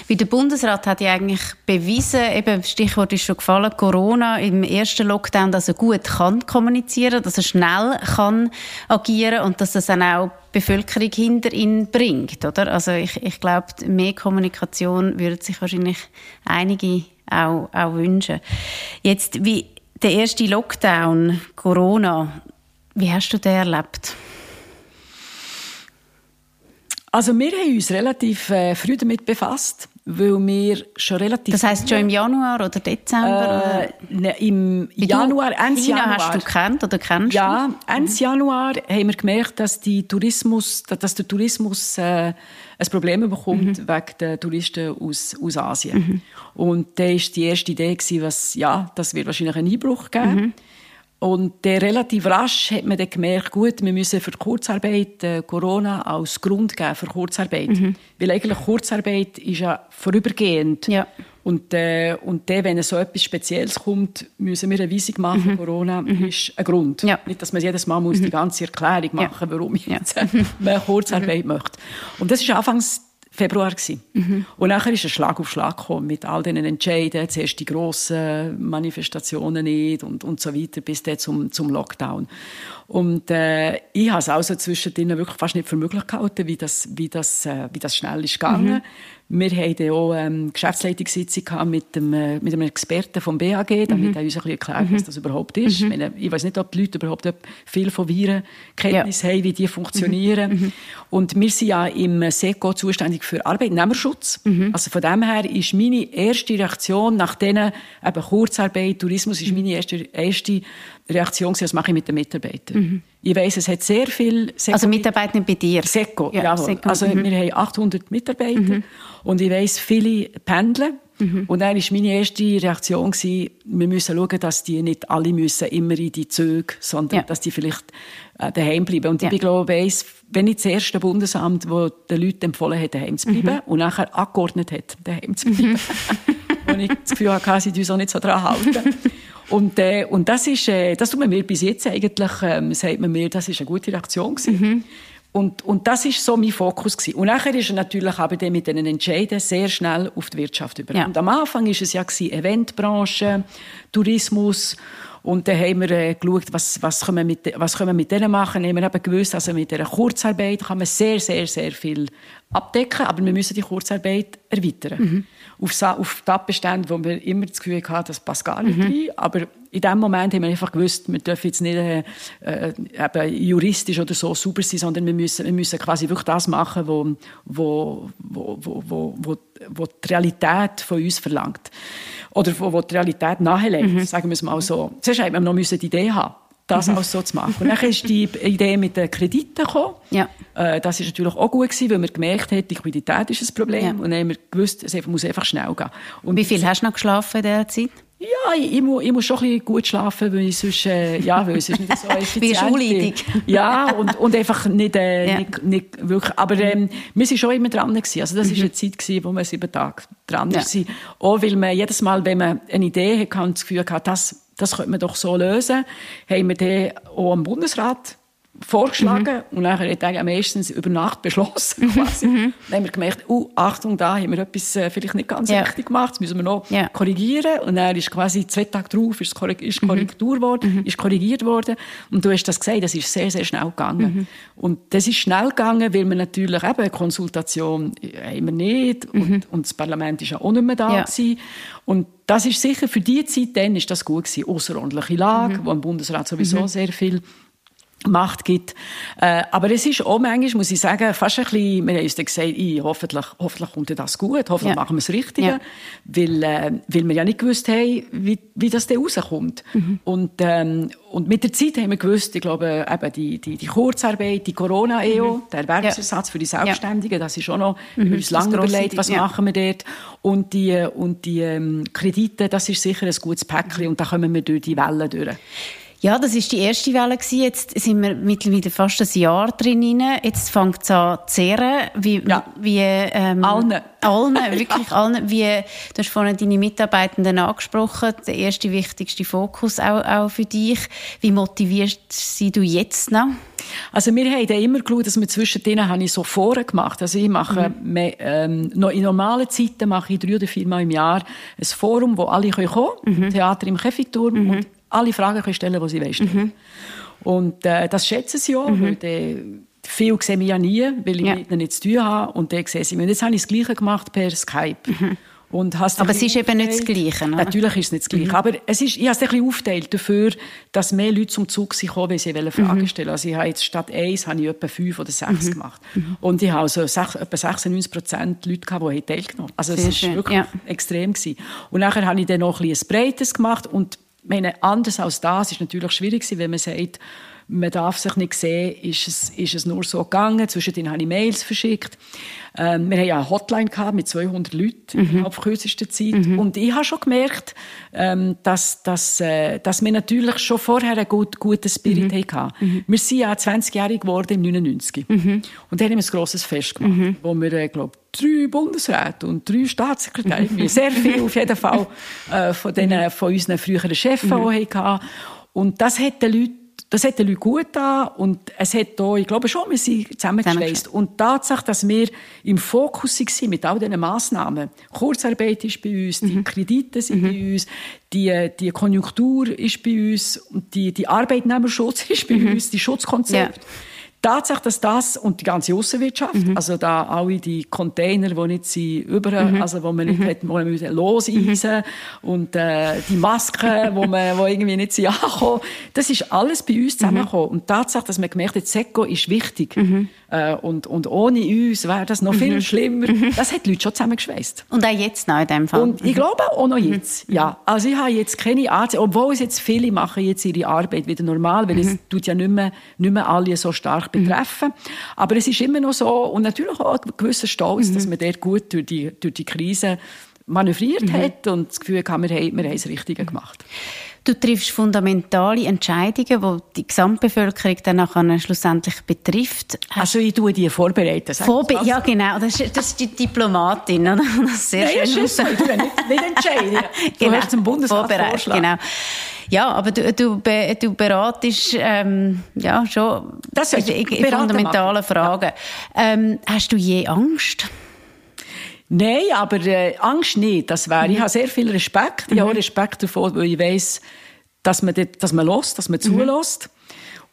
Wie der Bundesrat hat ja eigentlich bewiesen, eben Stichwort ist schon gefallen, Corona im ersten Lockdown, dass er gut kann kommunizieren, dass er schnell kann agieren und dass das dann auch die Bevölkerung hinter ihn bringt, oder? Also ich, ich glaube, mehr Kommunikation würden sich wahrscheinlich einige auch, auch wünschen. Jetzt, wie der erste Lockdown, Corona, wie hast du den erlebt? Also wir haben uns relativ äh, früh damit befasst, weil wir schon relativ... Das heisst schon im Januar oder Dezember? Äh, ne, Im Januar, Ende Januar. hast du kennt oder kennst Ja, Ende mhm. Januar haben wir gemerkt, dass, die Tourismus, dass der Tourismus äh, ein Problem bekommt mhm. wegen der Touristen aus, aus Asien. Mhm. Und da war die erste Idee, gewesen, was, ja, das wird wahrscheinlich einen Einbruch geben. Mhm. Und der relativ rasch hat man dann gemerkt, gut, wir müssen für Kurzarbeit äh, Corona als Grund geben für Kurzarbeit. Mhm. Weil eigentlich Kurzarbeit ist ja vorübergehend. Ja. Und, äh, und dann, wenn so etwas Spezielles kommt, müssen wir eine Weisung machen. Mhm. Corona mhm. ist ein Grund. Ja. Nicht, dass man jedes Mal muss die mhm. ganze Erklärung machen muss, warum ich jetzt ja. Kurzarbeit mhm. möchte. Und das ist anfangs Februar. Mhm. Und nachher ist ein Schlag auf Schlag gekommen mit all diesen Entscheiden, zuerst die grossen Manifestationen nicht und, und so weiter, bis dann zum, zum Lockdown. Und äh, ich habe es auch so zwischendrin wirklich fast nicht für möglich gehalten, wie das, wie das, äh, wie das schnell ist gegangen. Mhm. Wir hatten auch ähm, Geschäftsleitungssitzung mit, dem, äh, mit einem Experten vom BAG, damit mhm. er uns ein bisschen erklärt, was mhm. das überhaupt ist. Mhm. Ich, meine, ich weiß nicht, ob die Leute überhaupt viel von Viren Kenntnis ja. haben, wie die funktionieren. Mhm. mhm. Und wir sind ja im SECO zuständig für Arbeitnehmerschutz. Mhm. Also von dem her ist meine erste Reaktion nach diesen eben Kurzarbeit, Tourismus, ist meine erste, erste Reaktion was mache ich mit den Mitarbeitern. Mhm. Ich weiss, es hat sehr viel... Seco also Mitarbeiter bei dir? Seco, ja. Seco. Also mhm. wir haben 800 Mitarbeiter mhm. und ich weiss, viele pendeln. Mhm. Und dann war meine erste Reaktion, gewesen, wir müssen schauen, dass die nicht alle müssen immer in die Züge, sondern ja. dass die vielleicht äh, daheim bleiben. Und ja. ich glaube, weiss, wenn nicht das erste Bundesamt, das den Leuten empfohlen hat, daheim zu bleiben mhm. und nachher angeordnet hat, daheim zu bleiben. Und ich das Gefühl hatte, sie uns auch nicht so daran halten. Und, äh, und das ist, äh, das tut man mir bis jetzt eigentlich, ähm, sagt man mir, das ist eine gute Reaktion gewesen. Mhm. Und, und das ist so mein Fokus gewesen. Und nachher ist er natürlich aber mit diesen Entscheiden sehr schnell auf die Wirtschaft über. Ja. Und am Anfang ist es ja gewesen, Eventbranche, Tourismus. Und dann haben wir äh, geschaut, was, was, können wir mit, was können wir mit denen machen. Dann haben wir eben gewusst, also mit dieser Kurzarbeit kann man sehr, sehr, sehr viel abdecken, aber wir müssen die Kurzarbeit erweitern. Mhm auf, auf Tatbestände, wo wir immer das Gefühl hatten, das passt gar nicht mhm. rein. Aber in dem Moment haben wir einfach gewusst, wir dürfen jetzt nicht äh, äh, juristisch oder so super sein, sondern wir müssen, wir müssen quasi wirklich das machen, wo, wo, wo, wo, wo, wo, wo die Realität von uns verlangt. Oder wo, wo die Realität nahelegt, mhm. sagen wir es mal so. Zuerst haben wir noch die Idee haben das mhm. alles so zu machen. Und dann ist die Idee mit den Krediten gekommen. Ja. Äh, das ist natürlich auch gut gewesen, weil man gemerkt hat, die Liquidität ist ein Problem. Ja. Und dann haben wir gewusst, es muss einfach schnell gehen. Und Wie viel hast du noch geschlafen in dieser Zeit? Ja, ich, ich, muss, ich muss schon ein bisschen gut schlafen, weil ich sonst, äh, ja, weil es ist nicht so effizient Wie Ja, und, und einfach nicht, äh, ja. nicht, nicht wirklich. Aber ähm, wir waren schon immer dran gewesen. Also das war mhm. eine Zeit gewesen, wo wir sieben Tage dran ja. waren. Auch weil man jedes Mal, wenn man eine Idee hatte, das Gefühl hatte, das das könnte man doch so lösen, haben wir dann auch am Bundesrat vorgeschlagen mhm. und nachher hat er meistens über Nacht beschlossen. Mhm. Quasi. Mhm. Dann haben wir gemerkt, oh, Achtung, da haben wir etwas äh, vielleicht nicht ganz ja. richtig gemacht, das müssen wir noch ja. korrigieren. Und dann ist quasi zwei Tage drauf ist, korrig ist mhm. Korrektur mhm. worden, ist korrigiert worden. Und du hast das gesagt, das ist sehr, sehr schnell gegangen. Mhm. Und das ist schnell gegangen, weil wir natürlich eben eine Konsultation haben wir nicht und, und das Parlament ist ja auch nicht mehr da ja. gewesen. Und das ist sicher für die Zeit dann ist das gut gewesen. Außerordentliche Lage, wo im Bundesrat sowieso sehr viel Macht gibt. Äh, aber es ist auch manchmal, muss ich sagen, fast ein bisschen, wir haben uns dann gesagt, ich, hoffentlich, hoffentlich kommt das gut, hoffentlich ja. machen wir das Richtige, ja. weil, äh, weil wir ja nicht gewusst haben, wie, wie das dann rauskommt. Mhm. Und, ähm, und mit der Zeit haben wir gewusst, ich glaube, eben die, die, die Kurzarbeit, die Corona-EO, mhm. der Erwerbsersatz ja. für die Selbstständigen, das ist auch noch, mhm. wir haben uns lange überlegt, was machen wir dort. Und die, und die ähm, Kredite, das ist sicher ein gutes Päckchen und da kommen wir durch die Wellen durch. Ja, das ist die erste Welle gewesen. Jetzt sind wir mittlerweile fast ein Jahr drin. Jetzt fängt es an zu zehren. Wie, ja. wie, ähm, allen. Allen, wirklich allen. Wie, du hast vorhin deine Mitarbeitenden angesprochen. Der erste, wichtigste Fokus auch, auch für dich. Wie motivierst sie du jetzt noch? Also wir haben immer geschaut, dass wir zwischen denen habe ich so Foren gemacht. Also ich mache mhm. mehr, ähm, noch in normalen Zeiten mache ich drei oder vier Mal im Jahr ein Forum, wo alle kommen können. Mhm. Theater im Käfigturm mhm. und alle Fragen können stellen die sie wollen. Mhm. Und äh, das schätzen sie auch, mhm. weil die, viel sehen wir ja nie, weil ich ja. mit ihnen nichts zu tun habe. Und dann sehen sie mich. Und jetzt habe ich das Gleiche gemacht per Skype. Mhm. Und hast aber es ist eben nicht das Gleiche. Oder? Natürlich ist es nicht das Gleiche. Mhm. Aber es ist, ich habe es ein bisschen aufgeteilt dafür, dass mehr Leute zum Zug sind gekommen, weil sie Fragen mhm. stellen Also ich habe jetzt statt eins habe ich etwa fünf oder sechs mhm. gemacht. Mhm. Und ich habe also sech, etwa 96 Prozent Leute gehabt, die teilgenommen haben. Also es war wirklich ja. extrem gewesen. Und nachher habe ich dann noch ein bisschen ein breites gemacht und meine, anders als das ist natürlich schwierig, wenn man sagt, man darf sich nicht sehen, ist es, ist es nur so gegangen. Zwischendrin habe ich Mails verschickt. Ähm, wir hatten ja eine Hotline gehabt mit 200 Leuten mhm. innerhalb kürzester Zeit. Mhm. Und ich habe schon gemerkt, ähm, dass, dass, äh, dass wir natürlich schon vorher einen gut, guten Spirit mhm. hatten. Mhm. Wir sind ja 20-jährig geworden im 99. Mhm. Und dann haben wir ein grosses Fest gemacht, mhm. wo wir, äh, glaube drei Bundesräte und drei Staatssekretäre, sehr viel auf jeden Fall äh, von, denen, von unseren früheren Chefs mhm. auch hatten. Und das hat den Leuten das hat den Leuten gut an und es hat auch, ich glaube schon, wir sind zusammengeschweißt. Und die Tatsache, dass wir im Fokus waren mit all diesen Massnahmen, Kurzarbeit ist bei uns, die mhm. Kredite sind mhm. bei uns, die, die Konjunktur ist bei uns und die, die Arbeitnehmerschutz ist bei mhm. uns, die Schutzkonzept. Ja. Tatsache, dass das und die ganze Außenwirtschaft, mhm. also da alle die Container, die nicht sind, über, mhm. also wo man nicht mhm. hat, wo man loseisen mhm. und äh, die Masken, wo man, wo irgendwie nicht sind angekommen, das ist alles bei uns zusammengekommen. Mhm. Und Tatsache, dass man gemerkt hat, Seko ist wichtig. Mhm. Äh, und, und ohne uns wäre das noch viel mhm. schlimmer. Mhm. Das hat die Leute schon zusammengeschweißt. Und auch jetzt noch in dem Fall? Und ich glaube auch noch jetzt, ja. Also ich habe jetzt keine Art, obwohl es jetzt viele machen jetzt ihre Arbeit wieder normal, weil es tut ja nicht mehr, nicht mehr alle so stark betreffen. Aber es ist immer noch so, und natürlich auch ein gewisser Stolz, dass man dort gut durch die, durch die Krise manövriert hat und das Gefühl hat, wir haben, wir haben das Richtige gemacht. Du triffst fundamentale Entscheidungen, die die Gesamtbevölkerung dann schlussendlich betrifft. Also ich tue die vorbereiten. Vorbe ja, genau. Das ist, das ist die Diplomatin. Oder? Das sehr Nein, schön. Ist ich tue nicht, nicht entscheiden. Du genau. hast zum Bundesrat vorschlagen. Genau. Ja, aber du, du, du beratest ähm, ja, schon das in, in fundamentalen Fragen. Ja. Ähm, hast du je Angst? Nein, aber äh, Angst nicht. Das wäre, mhm. Ich habe sehr viel Respekt. Ich habe auch mhm. Respekt davor, weil ich weiss, dass man, dort, dass man lässt, dass man mhm. zulässt.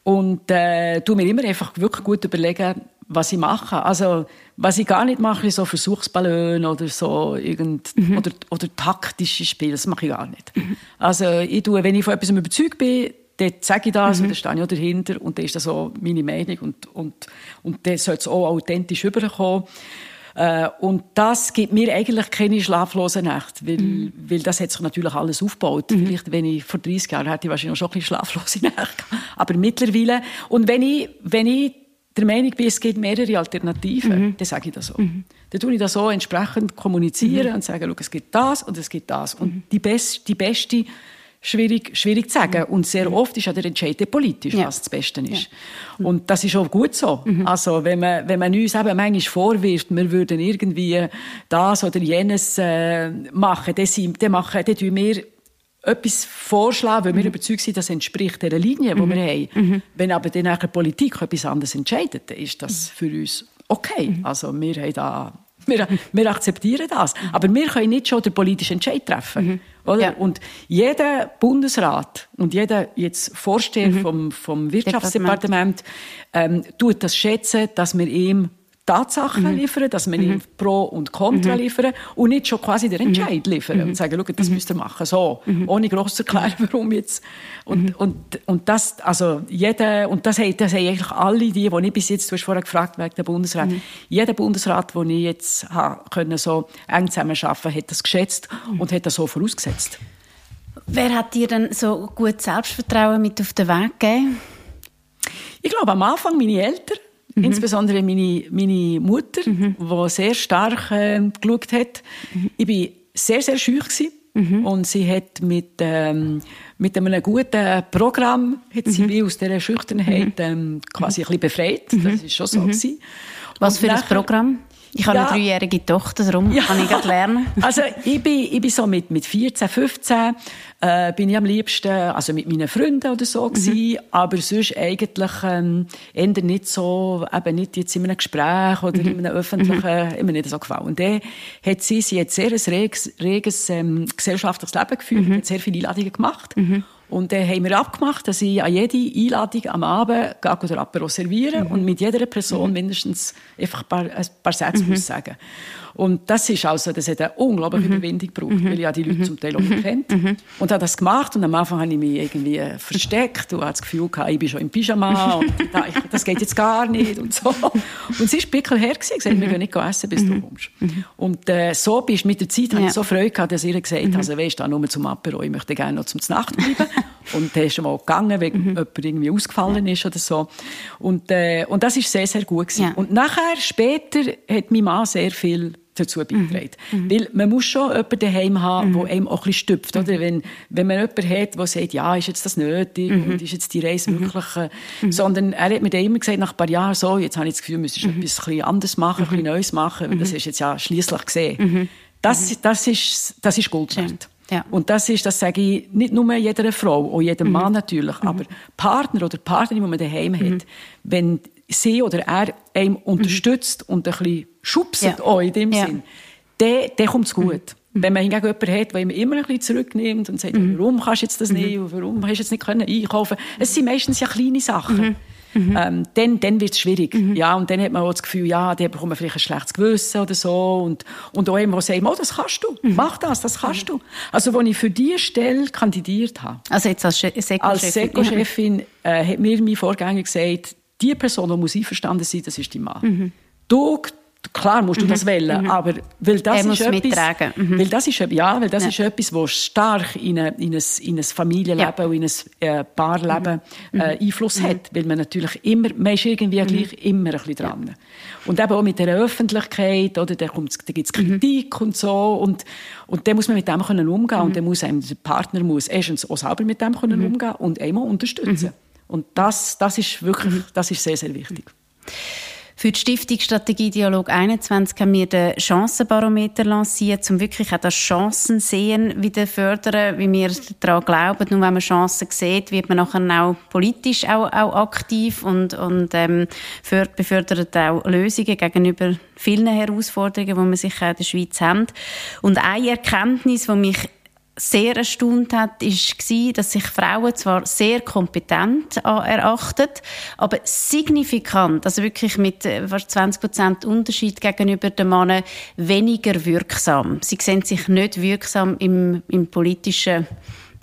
Und äh, tu mir immer einfach wirklich gut überlegen, was ich mache. Also, was ich gar nicht mache, ist so Versuchsballon oder so irgend, mhm. oder, oder taktische Spiele. Das mache ich gar nicht. Mhm. Also, ich tue, wenn ich von etwas überzeugt bin, dann sage ich das mhm. und dann stehe ich auch dahinter und dann ist das so meine Meinung und, und, und dann soll es auch authentisch rüberkommen. Äh, und das gibt mir eigentlich keine schlaflose Nacht, weil, mhm. weil das hat sich natürlich alles aufgebaut. Mhm. Vielleicht, wenn ich vor 30 Jahren hätte ich wahrscheinlich schon ein bisschen schlaflose Nacht Aber mittlerweile, und wenn ich, wenn ich der Meinung bin, es gibt mehrere Alternativen, mhm. dann sage ich das so. Mhm. Dann tue ich das so entsprechend kommunizieren mhm. und sage, es gibt das und es gibt das. Und mhm. die, best, die beste schwierig, schwierig zu sagen. Und sehr oft ist ja der Entscheid politisch, ja. was das Beste ist. Ja. Und das ist auch gut so. Mhm. Also, wenn man, wenn man uns eben manchmal vorwirft, wir würden irgendwie das oder jenes äh, machen, dann, sind, dann, machen, dann tun wir etwas vorschlagen, weil mhm. wir überzeugt sind, das entspricht der Linie, die mhm. wir haben. Mhm. Wenn aber dann die Politik etwas anderes entscheidet, dann ist das für uns okay. Mhm. Also wir haben da wir, wir, akzeptieren das. Aber wir können nicht schon den politischen Entscheid treffen. Mhm. Oder? Ja. Und jeder Bundesrat und jeder jetzt Vorsteher mhm. vom, vom Wirtschaftsdepartement ähm, tut das schätzen, dass wir ihm Tatsachen mhm. liefern, dass wir mhm. Pro und Contra mhm. liefern und nicht schon quasi den Entscheid mhm. liefern und mhm. sagen, schau, das müsst ihr machen, so, mhm. ohne gross zu erklären, warum jetzt. Und, und, und das, also jeder, und das haben, das haben eigentlich alle die, die ich bis jetzt, du hast vorher gefragt wegen der Bundesrat, jeder Bundesrat, den ich jetzt habe, können so eng zusammenarbeiten, hat das geschätzt und hat das so vorausgesetzt. Wer hat dir denn so gut Selbstvertrauen mit auf den Weg gegeben? Ich glaube, am Anfang meine Eltern. Mhm. Insbesondere meine, meine Mutter, mhm. die sehr stark äh, geschaut hat. Mhm. Ich war sehr, sehr schüch. Mhm. Und sie hat mit, ähm, mit einem guten Programm hat sie mhm. mich aus dieser Schüchternheit mhm. ähm, quasi ein bisschen befreit. Das war schon so. Mhm. Was für ein Programm? Ich habe ja, eine dreijährige Tochter, darum ja. kann ich gerade lernen. Also ich bin, ich bin so mit, mit 14, 15 äh, bin ich am liebsten also mit meinen Freunden oder so mhm. aber sonst eigentlich ähm, eher nicht so, eben nicht jetzt in einem Gespräch oder mhm. in einem öffentlichen, mhm. immer nicht so gefallen. Und dann hat sie, sie hat sehr ein reges, reges ähm, gesellschaftliches Leben geführt, mhm. hat sehr viele Einladungen gemacht. Mhm. Und dann haben wir abgemacht, dass ich an jede Einladung am Abend Gago oder Apero serviere mhm. und mit jeder Person mindestens einfach ein paar, ein paar Sätze mhm. muss sagen und das ist also, das hat eine unglaubliche mhm. Überwindung gebraucht, mhm. weil ich die Leute mhm. zum Teil auch nicht kennt. Mhm. Und habe das gemacht und am Anfang habe ich mich irgendwie versteckt und hatte das Gefühl gehabt, ich bin schon im Pyjama und das geht jetzt gar nicht und so. Und sie war pickelher gewesen, gesagt, wir gehen nicht essen, bis du kommst. Und äh, so bist mit der Zeit, ja. habe ich so Freude gehabt, dass ihr gesagt hat, also weisst du, nur zum Apero, ich möchte gerne noch zum Nacht bleiben. Und der ist schon mal gegangen, weil mhm. jemand irgendwie ausgefallen ist oder so. Und, äh, und das ist sehr, sehr gut gewesen. Ja. Und nachher, später, hat mein Mann sehr viel dazu beiträgt. Mhm. Weil man muss schon jemanden daheim haben, mhm. der einem auch ein bisschen stüpft. Oder? Wenn, wenn man jemanden hat, der sagt, ja, ist jetzt das nötig mhm. und ist jetzt die Reise mhm. wirklich... Äh, mhm. Sondern er hat mir dann immer gesagt, nach ein paar Jahren, so, jetzt habe ich das Gefühl, müsstest mhm. etwas ein anderes machen, ein bisschen Neues machen, weil das hast du jetzt ja schliesslich gesehen. Das, das, ist, das ist Gold wert. Ja. Und das ist, das sage ich nicht nur jeder Frau, auch jedem Mann natürlich, aber Partner oder Partnerin, die man daheim hat, wenn sie oder er einem unterstützt und ein bisschen schubst, ja. auch in dem ja. Sinn, dann, dann kommt es gut. Mhm. Wenn man hingegen jemanden hat, der immer ein bisschen zurücknimmt und sagt, mhm. warum kannst du jetzt das mhm. nicht, warum hast du jetzt nicht können einkaufen Es sind meistens ja kleine Sachen. Mhm. Ähm, dann, dann wird es schwierig. Mhm. Ja, und dann hat man auch das Gefühl, ja, der bekommt vielleicht ein schlechtes Gewissen oder so. Und, und auch der sagt, oh, das kannst du, mhm. mach das, das kannst du. Also, als ich für diese Stelle kandidiert habe, also jetzt als Seko-Chefin, als Seko-Chefin äh, hat mir mein Vorgänger gesagt, die Person, die muss einverstanden sein, das ist die Mann. Mhm. Du, klar musst du mhm. das wählen, mhm. aber weil das er ist etwas, mittragen. Mhm. weil das ist ja, weil das ja. ist etwas, was stark in, eine, in, ein, in ein Familienleben ja. und in ein äh, Paarleben mhm. äh, Einfluss mhm. hat, weil man natürlich immer, man ist irgendwie mhm. gleich immer ein bisschen dran. Ja. Und eben auch mit der Öffentlichkeit, oder, da, da gibt es Kritik und so, und, und dann muss man mit dem können umgehen und dann muss einem der Partner muss erstens auch selber mit dem können umgehen und einmal unterstützen. Und das, das ist wirklich, mhm. das ist sehr, sehr wichtig. Für die Stiftung Strategie Dialog 21 haben wir den Chancenbarometer lanciert, um wirklich auch das Chancen sehen wieder fördern, wie wir daran glauben. Nur wenn man Chancen sieht, wird man nachher auch politisch auch, auch aktiv und, und ähm, befördert auch Lösungen gegenüber vielen Herausforderungen, die wir sicher auch in der Schweiz haben. Und eine Erkenntnis, die mich sehr erstaunt hat, war, dass sich Frauen zwar sehr kompetent erachten, aber signifikant, also wirklich mit äh, fast 20 Prozent Unterschied gegenüber den Männern, weniger wirksam. Sie sehen sich nicht wirksam im, im politischen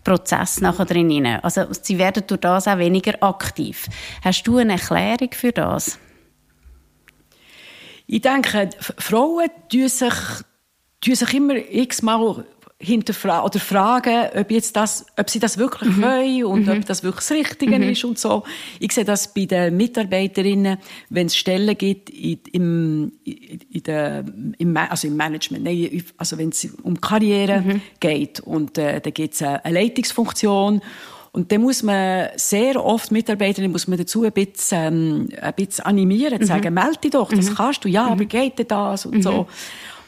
Prozess nachher drin. Also sie werden durch das auch weniger aktiv. Hast du eine Erklärung für das? Ich denke, Frauen tun sich, tun sich immer x-mal hinterfragen oder fragen, ob, jetzt das, ob sie das wirklich mhm. können und mhm. ob das wirklich das Richtige mhm. ist und so. Ich sehe das bei den Mitarbeiterinnen, wenn es Stellen gibt im, in der, im, also im Management, nein, also wenn es um Karriere mhm. geht und äh, da gibt es eine, Leitungsfunktion und dann muss man sehr oft Mitarbeiterinnen muss man dazu ein bisschen, ähm, ein bisschen animieren, mhm. sagen, melde dich doch, das mhm. kannst du, ja, aber geht denn das und so.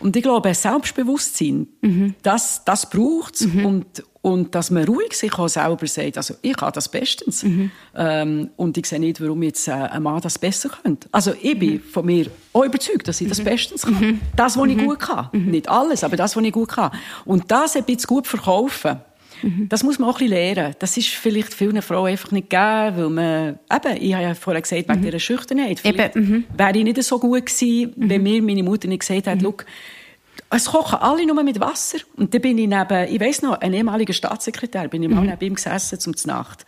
Und ich glaube, Selbstbewusstsein, mhm. das, das braucht es. Mhm. Und, und dass man ruhig sich auch selber sagt, also ich kann das bestens. Mhm. Ähm, und ich sehe nicht, warum jetzt äh, ein Mann das besser könnte. Also ich bin von mir auch überzeugt, dass ich das bestens kann. Das, was ich gut kann. Nicht alles, aber das, was ich gut kann. Und das ein bisschen gut verkaufen, Mhm. Das muss man auch ein bisschen lernen. Das ist vielleicht vielen Frauen einfach nicht gegeben, weil man, eben, ich habe ja vorher gesagt, wegen mhm. dieser Schüchternheit. Vielleicht mhm. wäre ich nicht so gut gewesen, mhm. wenn mir meine Mutter nicht gesagt hat, mhm. es kochen alle nur mit Wasser. Und dann bin ich neben, ich weiss noch, ein ehemaliger Staatssekretär, bin ich mal mhm. neben ihm gesessen zum Nacht.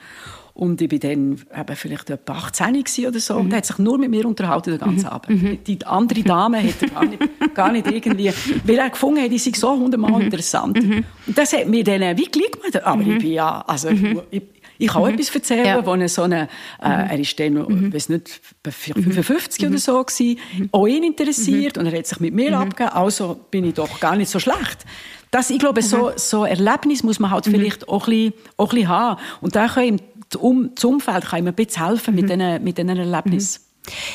Und ich war dann eben vielleicht etwa 18 oder so. Mhm. Und er hat sich nur mit mir unterhalten den ganzen mhm. Abend. Mhm. Die andere Dame hätte gar nicht, gar nicht irgendwie, weil er gefunden hat, die sei so hundertmal mhm. interessant. Mhm. Und das hat mir dann wie gleich gemacht. Aber ich bin ja, also, mhm. ich, ich kann auch etwas erzählen, ja. wo er so eine, äh, er ist dann, mhm. weiß nicht, 55 mhm. oder so gewesen, auch ihn interessiert und er hat sich mit mir abgegeben, also bin ich doch gar nicht so schlecht. Das, ich glaube, so, so Erlebnis muss man halt vielleicht auch ein, bisschen, auch ein bisschen haben. Und da können um, das Umfeld kann ihm ein bisschen helfen mit mhm. diesen, mit diesen Erlebnissen.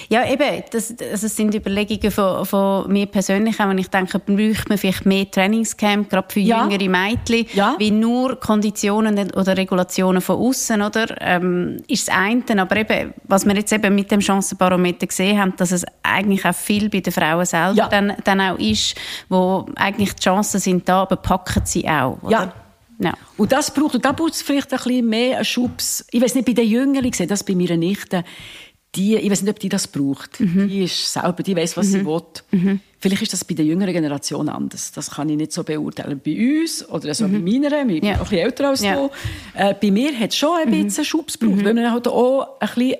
Ja, eben, das, also das sind Überlegungen von, von mir persönlich, auch wenn ich denke, bräuchte man vielleicht mehr Trainingscamp, gerade für ja. jüngere Mädchen, ja. wie nur Konditionen oder Regulationen von außen, oder? Ähm, ist das eine, aber eben, was wir jetzt eben mit dem Chancenbarometer gesehen haben, dass es eigentlich auch viel bei den Frauen selber ja. dann, dann auch ist, wo eigentlich die Chancen sind da, aber packen sie auch, oder? Ja. Ja. Und das braucht, und da braucht es vielleicht ein bisschen mehr einen Schubs. Ich weiß nicht, bei den Jüngeren, ich sehe das bei meiner Nichte, die, ich weiß nicht, ob die das braucht. Mhm. Die ist selber, die weiß, was mhm. sie will. Mhm. Vielleicht ist das bei der jüngeren Generation anders. Das kann ich nicht so beurteilen. Bei uns, oder also bei mhm. meiner, ich bin ja. ein bisschen älter als ja. du, äh, bei mir hat es schon ein mhm. bisschen Schubs gebraucht, mhm. weil man halt auch ein bisschen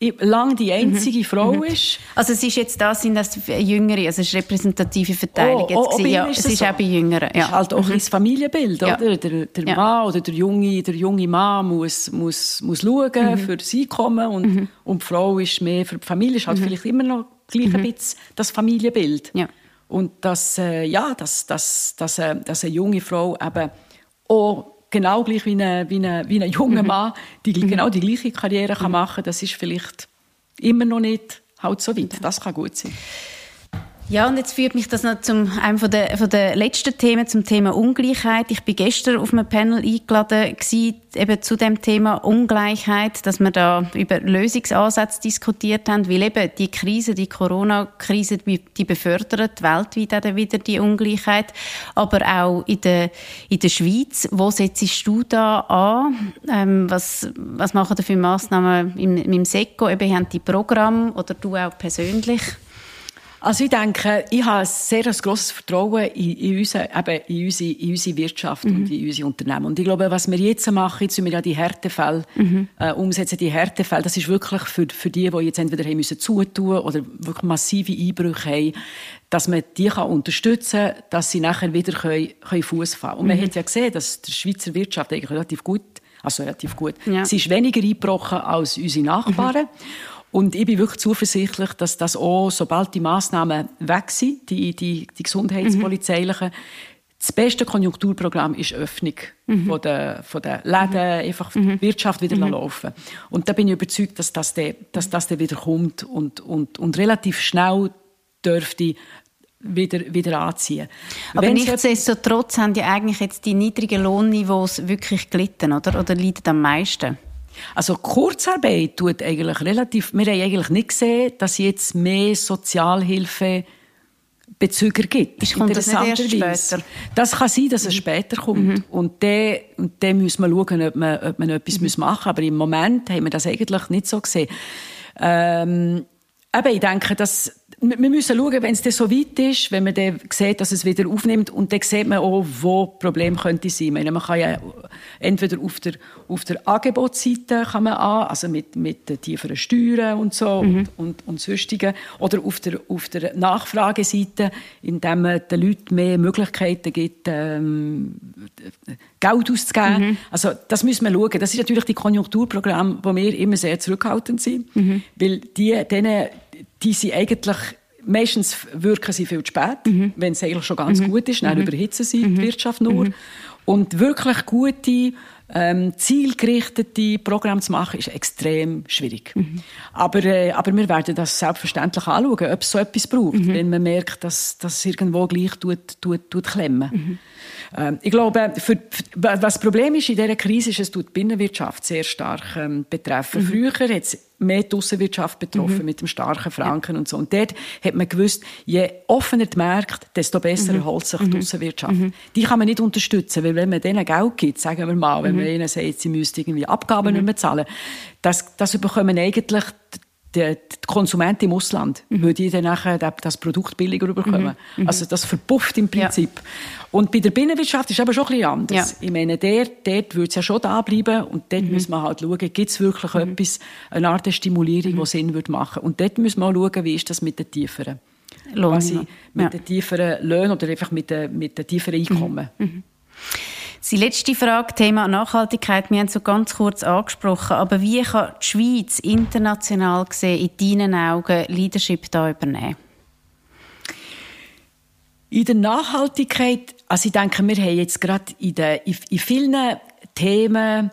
lang die einzige mhm. Frau mhm. ist. Also es ist jetzt da sind das Jüngere, also es ist repräsentative Verteilung. Oh, oh, ja, es ist so. auch bei Jüngeren. Ja. Ist halt auch mhm. ein Familienbild, ja. oder? Der, der ja. Mann oder der junge, der junge Mann muss, muss, muss schauen mhm. für das Einkommen und, mhm. und die Frau ist mehr für die Familie. ist halt mhm. vielleicht immer noch gleich ein bisschen das Familienbild. Ja. Und dass, äh, ja, dass, dass, dass, äh, dass eine junge Frau eben auch genau gleich wie ein, wie ein, wie ein junger mhm. Mann die, mhm. genau die gleiche Karriere kann mhm. machen kann, das ist vielleicht immer noch nicht halt so weit. Das kann gut sein. Ja, und jetzt führt mich das noch zum einem von der, von der letzten Themen, zum Thema Ungleichheit. Ich bin gestern auf einem Panel eingeladen gewesen, eben zu dem Thema Ungleichheit, dass wir da über Lösungsansätze diskutiert haben, weil eben die Krise, die Corona-Krise, die befördert weltweit auch wieder die Ungleichheit, aber auch in der, in der Schweiz. Wo setzt du da an? Ähm, was, was machen da für Massnahmen im, im SECO? Eben, haben die Programme oder du auch persönlich? Also ich denke, ich habe ein sehr grosses Vertrauen in, in, unsere, eben in, unsere, in unsere Wirtschaft mhm. und in unsere Unternehmen. Und ich glaube, was wir jetzt machen, jetzt wir ja die Härtefälle mhm. äh, umsetzen, die Härtefälle, das ist wirklich für, für die, die jetzt entweder haben müssen zutun oder wirklich massive Einbrüche haben, dass man die kann unterstützen kann, dass sie nachher wieder können, können Fuß fassen Und mhm. man hat ja gesehen, dass die Schweizer Wirtschaft eigentlich relativ gut, also relativ gut, ja. sie ist weniger eingebrochen als unsere Nachbarn. Mhm. Und ich bin wirklich zuversichtlich, dass das auch, sobald die Massnahmen weg sind, die, die, die gesundheitspolizeilichen, mhm. das beste Konjunkturprogramm ist Öffnung mhm. von der, von der Läden, mhm. einfach mhm. die Wirtschaft wieder mhm. laufen. Und da bin ich überzeugt, dass das, de, dass das de wieder kommt und, und, und relativ schnell dürfte wieder, wieder anziehen. Aber nichtsdestotrotz haben ja eigentlich jetzt die niedrigen Lohnniveaus wirklich gelitten, oder? Oder leiden am meisten? Also Kurzarbeit tut eigentlich relativ, wir haben eigentlich nicht gesehen, dass es jetzt mehr Sozialhilfe Bezüger gibt. Das kommt das nicht erst später? Das kann sein, dass es mhm. später kommt. Mhm. Und dann, und dann müssen wir schauen, ob man, ob man etwas mhm. machen muss. Aber im Moment haben wir das eigentlich nicht so gesehen. Ähm, aber ich denke, dass wir müssen schauen, wenn es dann so weit ist, wenn man dann sieht, dass es wieder aufnimmt und dann sieht man auch, wo Problem könnte sein. Meine, man kann ja entweder auf der, auf der Angebotsseite kann man an, also mit, mit tieferen Steuern und so mhm. und, und, und sonstigen, oder auf der, auf der Nachfrageseite, indem man den Leuten mehr Möglichkeiten gibt, ähm, Geld auszugeben. Mhm. Also das müssen wir schauen. Das ist natürlich die Konjunkturprogramme, wo wir immer sehr zurückhaltend sind, mhm. weil die, denen die sind eigentlich meistens wirken sie viel zu spät, mhm. wenn es eigentlich schon ganz mhm. gut ist, dann mhm. überhitzen sie die mhm. Wirtschaft nur. Mhm. Und wirklich gute, ähm, zielgerichtete Programme zu machen, ist extrem schwierig. Mhm. Aber, äh, aber wir werden das selbstverständlich anschauen, ob es so etwas braucht, wenn man merkt, dass das irgendwo gleich tut, tut, tut klemmen. Mhm. Ähm, ich glaube, für, was das Problem ist in dieser Krise, ist, es tut die Binnenwirtschaft sehr stark ähm, betreffen. Mhm. Früher hat es mehr die Aussenwirtschaft betroffen mhm. mit dem starken Franken ja. und so. Und dort hat man gewusst, je offener die Märkte, desto besser mhm. erholt sich die mhm. Aussenwirtschaft. Mhm. Die kann man nicht unterstützen, weil wenn man denen Geld gibt, sagen wir mal, wenn mhm. man ihnen sagt, sie müssten irgendwie Abgaben nicht mehr zahlen, das, das bekommen eigentlich die, Konsumenten im Ausland, mhm. weil die dann nachher das Produkt billiger bekommen. Mhm. mhm. Also das verpufft im Prinzip. Ja. Und bei der Binnenwirtschaft ist es aber schon ein bisschen anders. Ja. Ich meine, der, dort würde es ja schon da bleiben und dort mhm. müssen wir halt schauen, gibt es wirklich mhm. etwas, eine Art der Stimulierung, mhm. die Sinn würde machen. Und dort müssen wir auch schauen, wie ist das mit den tieferen Lohn, quasi mit ja. den tieferen Löhnen oder einfach mit den, mit den tieferen Einkommen. Die letzte Frage, Thema Nachhaltigkeit, wir haben es so ganz kurz angesprochen, aber wie kann die Schweiz international gesehen in deinen Augen Leadership da übernehmen? In der Nachhaltigkeit, also ich denke, wir haben jetzt gerade in, den, in, vielen Themen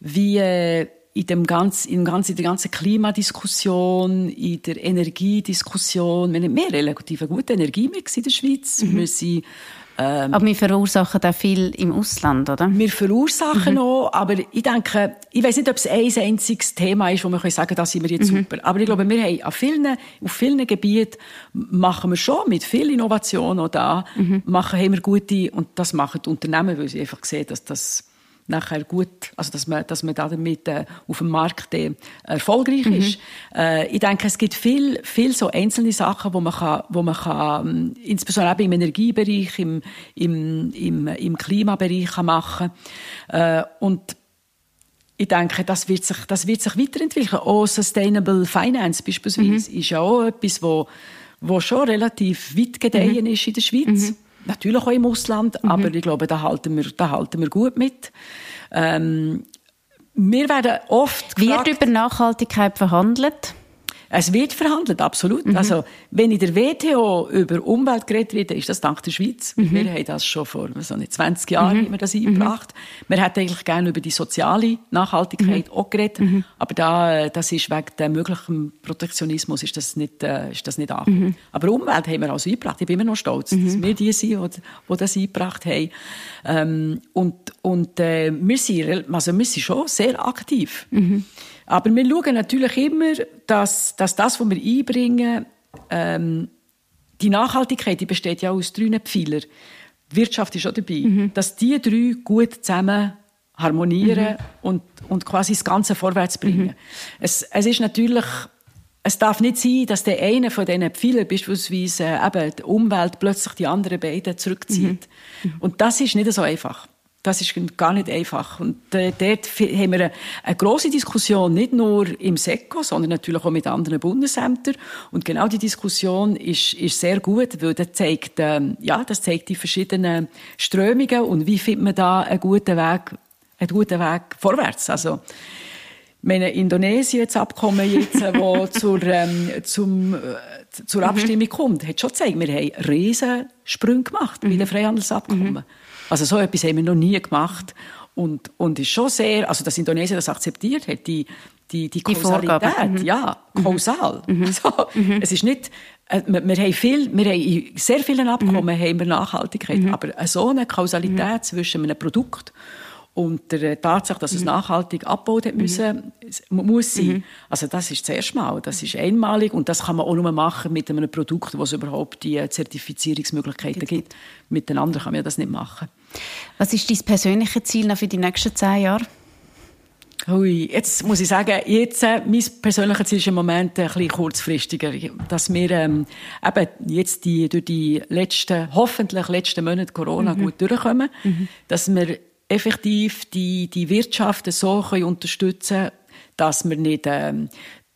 wie äh, in, dem ganz, in, ganz, in der ganzen Klimadiskussion, in der Energiediskussion, wir haben mehr relativ gute Energiemix in der Schweiz. Mhm. Wir sind ähm, aber wir verursachen auch viel im Ausland, oder? Wir verursachen mhm. auch, aber ich denke, ich weiß nicht, ob es ein einziges Thema ist, wo wir sagen können, das sind wir jetzt mhm. super. Aber ich glaube, wir haben auf vielen, auf vielen Gebieten machen wir schon mit viel Innovation auch da, mhm. machen, haben wir gute, und das machen die Unternehmen, weil sie einfach sehen, dass das nachher gut, also dass man, dass man damit äh, auf dem Markt äh, erfolgreich mhm. ist. Äh, ich denke, es gibt viel, viel so einzelne Sachen, wo man kann, wo man kann, ähm, insbesondere eben im Energiebereich, im, im, im, im Klimabereich kann machen. Äh, und ich denke, das wird sich, das wird sich weiterentwickeln. Auch Sustainable Finance beispielsweise mhm. ist ja auch etwas, wo, wo schon relativ weit gedeihen mhm. ist in der Schweiz. Natürlich auch im Ausland, mhm. aber ich glaube, da halten wir, da halten wir gut mit. Ähm, wir werden oft gefragt, Wird über Nachhaltigkeit verhandelt? Es wird verhandelt, absolut. Mhm. Also, wenn in der WTO über Umwelt geredet wird, ist das dank der Schweiz. Mhm. Wir haben das schon vor so 20 Jahren mhm. wir das eingebracht. Mhm. Wir hätten eigentlich gerne über die soziale Nachhaltigkeit mhm. auch geredet, mhm. aber da, das ist wegen dem möglichen Protektionismus ist das nicht, äh, ist das nicht angekommen. Mhm. Aber Umwelt haben wir also eingebracht. Ich bin immer noch stolz, dass wir die sind, die, das eingebracht haben. Ähm, und und äh, wir, sind, also wir sind schon sehr aktiv. Aber wir schauen natürlich immer, dass, dass das, was wir einbringen, ähm, die Nachhaltigkeit, die besteht ja aus drei Pfeilern. Wirtschaft ist auch dabei. Mhm. Dass die drei gut zusammen harmonieren mhm. und, und quasi das Ganze vorwärts bringen. Mhm. Es, es ist natürlich es darf nicht sein, dass der eine von diesen Pfeilern, beispielsweise äh, eben die Umwelt, plötzlich die anderen beiden zurückzieht. Mhm. Und das ist nicht so einfach. Das ist gar nicht einfach. Und äh, dort haben wir eine, eine große Diskussion, nicht nur im SECO, sondern natürlich auch mit anderen Bundesämtern. Und genau die Diskussion ist, ist sehr gut, weil das zeigt, äh, ja, das zeigt die verschiedenen Strömungen und wie findet man da einen guten Weg, einen guten Weg vorwärts. Also, meine Indonesien, das Abkommen jetzt, äh, wo zur, ähm, zum, äh, zur mhm. Abstimmung kommt, hat schon gezeigt, wir haben Riesensprünge gemacht mhm. bei den Freihandelsabkommen. Also so etwas haben wir noch nie gemacht. Und, und ist schon sehr, also dass Indonesien das akzeptiert hat, die, die, die Kausalität, mhm. ja, mhm. kausal. Mhm. So, mhm. Es ist nicht, äh, wir, wir, haben viel, wir haben in sehr vielen Abkommen mhm. haben wir Nachhaltigkeit, mhm. aber so eine Kausalität zwischen einem Produkt und der Tatsache, dass es mhm. nachhaltig abgebaut hat müssen, mhm. muss sein. Mhm. Also das ist das erste Mal, das ist einmalig und das kann man auch nur machen mit einem Produkt, wo es überhaupt die Zertifizierungsmöglichkeiten gibt. Mit den anderen kann man das nicht machen. Was ist dein persönliches Ziel für die nächsten zehn Jahre? Hui, jetzt muss ich sagen, jetzt, äh, mein persönliches Ziel ist im Moment ein bisschen kurzfristiger, dass wir ähm, eben jetzt die, durch die letzten, hoffentlich letzten Monate Corona mhm. gut durchkommen, mhm. dass wir effektiv die, die Wirtschaft so können unterstützen dass wir nicht ähm,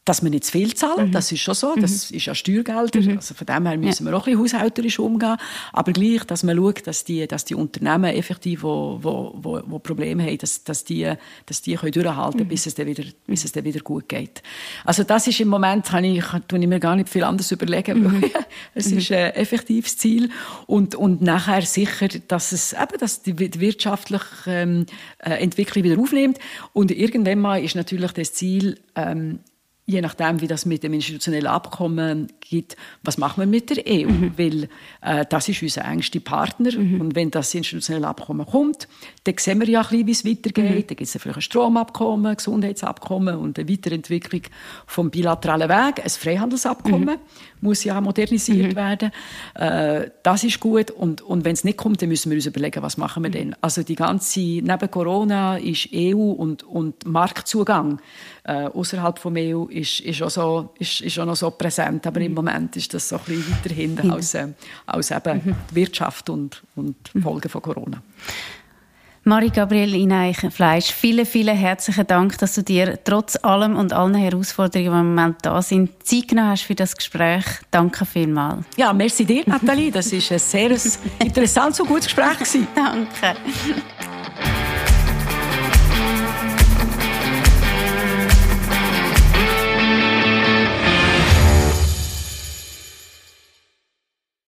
dass wir nicht zu viel zahlen, mhm. das ist schon so, das mhm. ist ja Steuergelder, mhm. also von dem her müssen ja. wir auch ein bisschen haushälterisch umgehen, aber gleich, dass man schaut, dass die, dass die Unternehmen effektiv, wo, wo, wo, wo Probleme haben, dass, dass die, dass die können durchhalten, mhm. bis es dann wieder, bis es dann wieder gut geht. Also das ist im Moment, kann ich, kann ich mir gar nicht viel anderes überlegen, mhm. es ist ein effektives Ziel und, und nachher sicher, dass es eben, dass die wirtschaftliche ähm, äh, Entwicklung wieder aufnimmt und irgendwann mal ist natürlich das Ziel, ähm, je nachdem, wie das mit dem institutionellen Abkommen geht, was machen wir mit der EU? Mhm. Weil äh, das ist unser engster Partner. Mhm. Und wenn das institutionelle Abkommen kommt, dann sehen wir ja ein bisschen, wie es weitergeht. Mhm. Dann gibt es vielleicht ein Stromabkommen, ein Gesundheitsabkommen und eine Weiterentwicklung vom bilateralen Weg. Ein Freihandelsabkommen mhm. Muss ja modernisiert mhm. werden. Äh, das ist gut. Und, und wenn es nicht kommt, dann müssen wir uns überlegen, was machen wir mhm. denn? Also die ganze, neben Corona ist EU und, und Marktzugang äh, außerhalb vom EU ist, ist, auch so, ist, ist auch noch so präsent. Aber im mhm. Moment ist das so ein bisschen weiter hinten als, äh, als eben mhm. Wirtschaft und, und mhm. Folgen von Corona. Marie-Gabriele Ineich-Fleisch, vielen, vielen herzlichen Dank, dass du dir trotz allem und allen Herausforderungen, die im Moment da sind, Zeit genommen hast für das Gespräch. Danke vielmals. Ja, merci dir, Nathalie. Das war ein sehr interessantes und gutes Gespräch. Danke.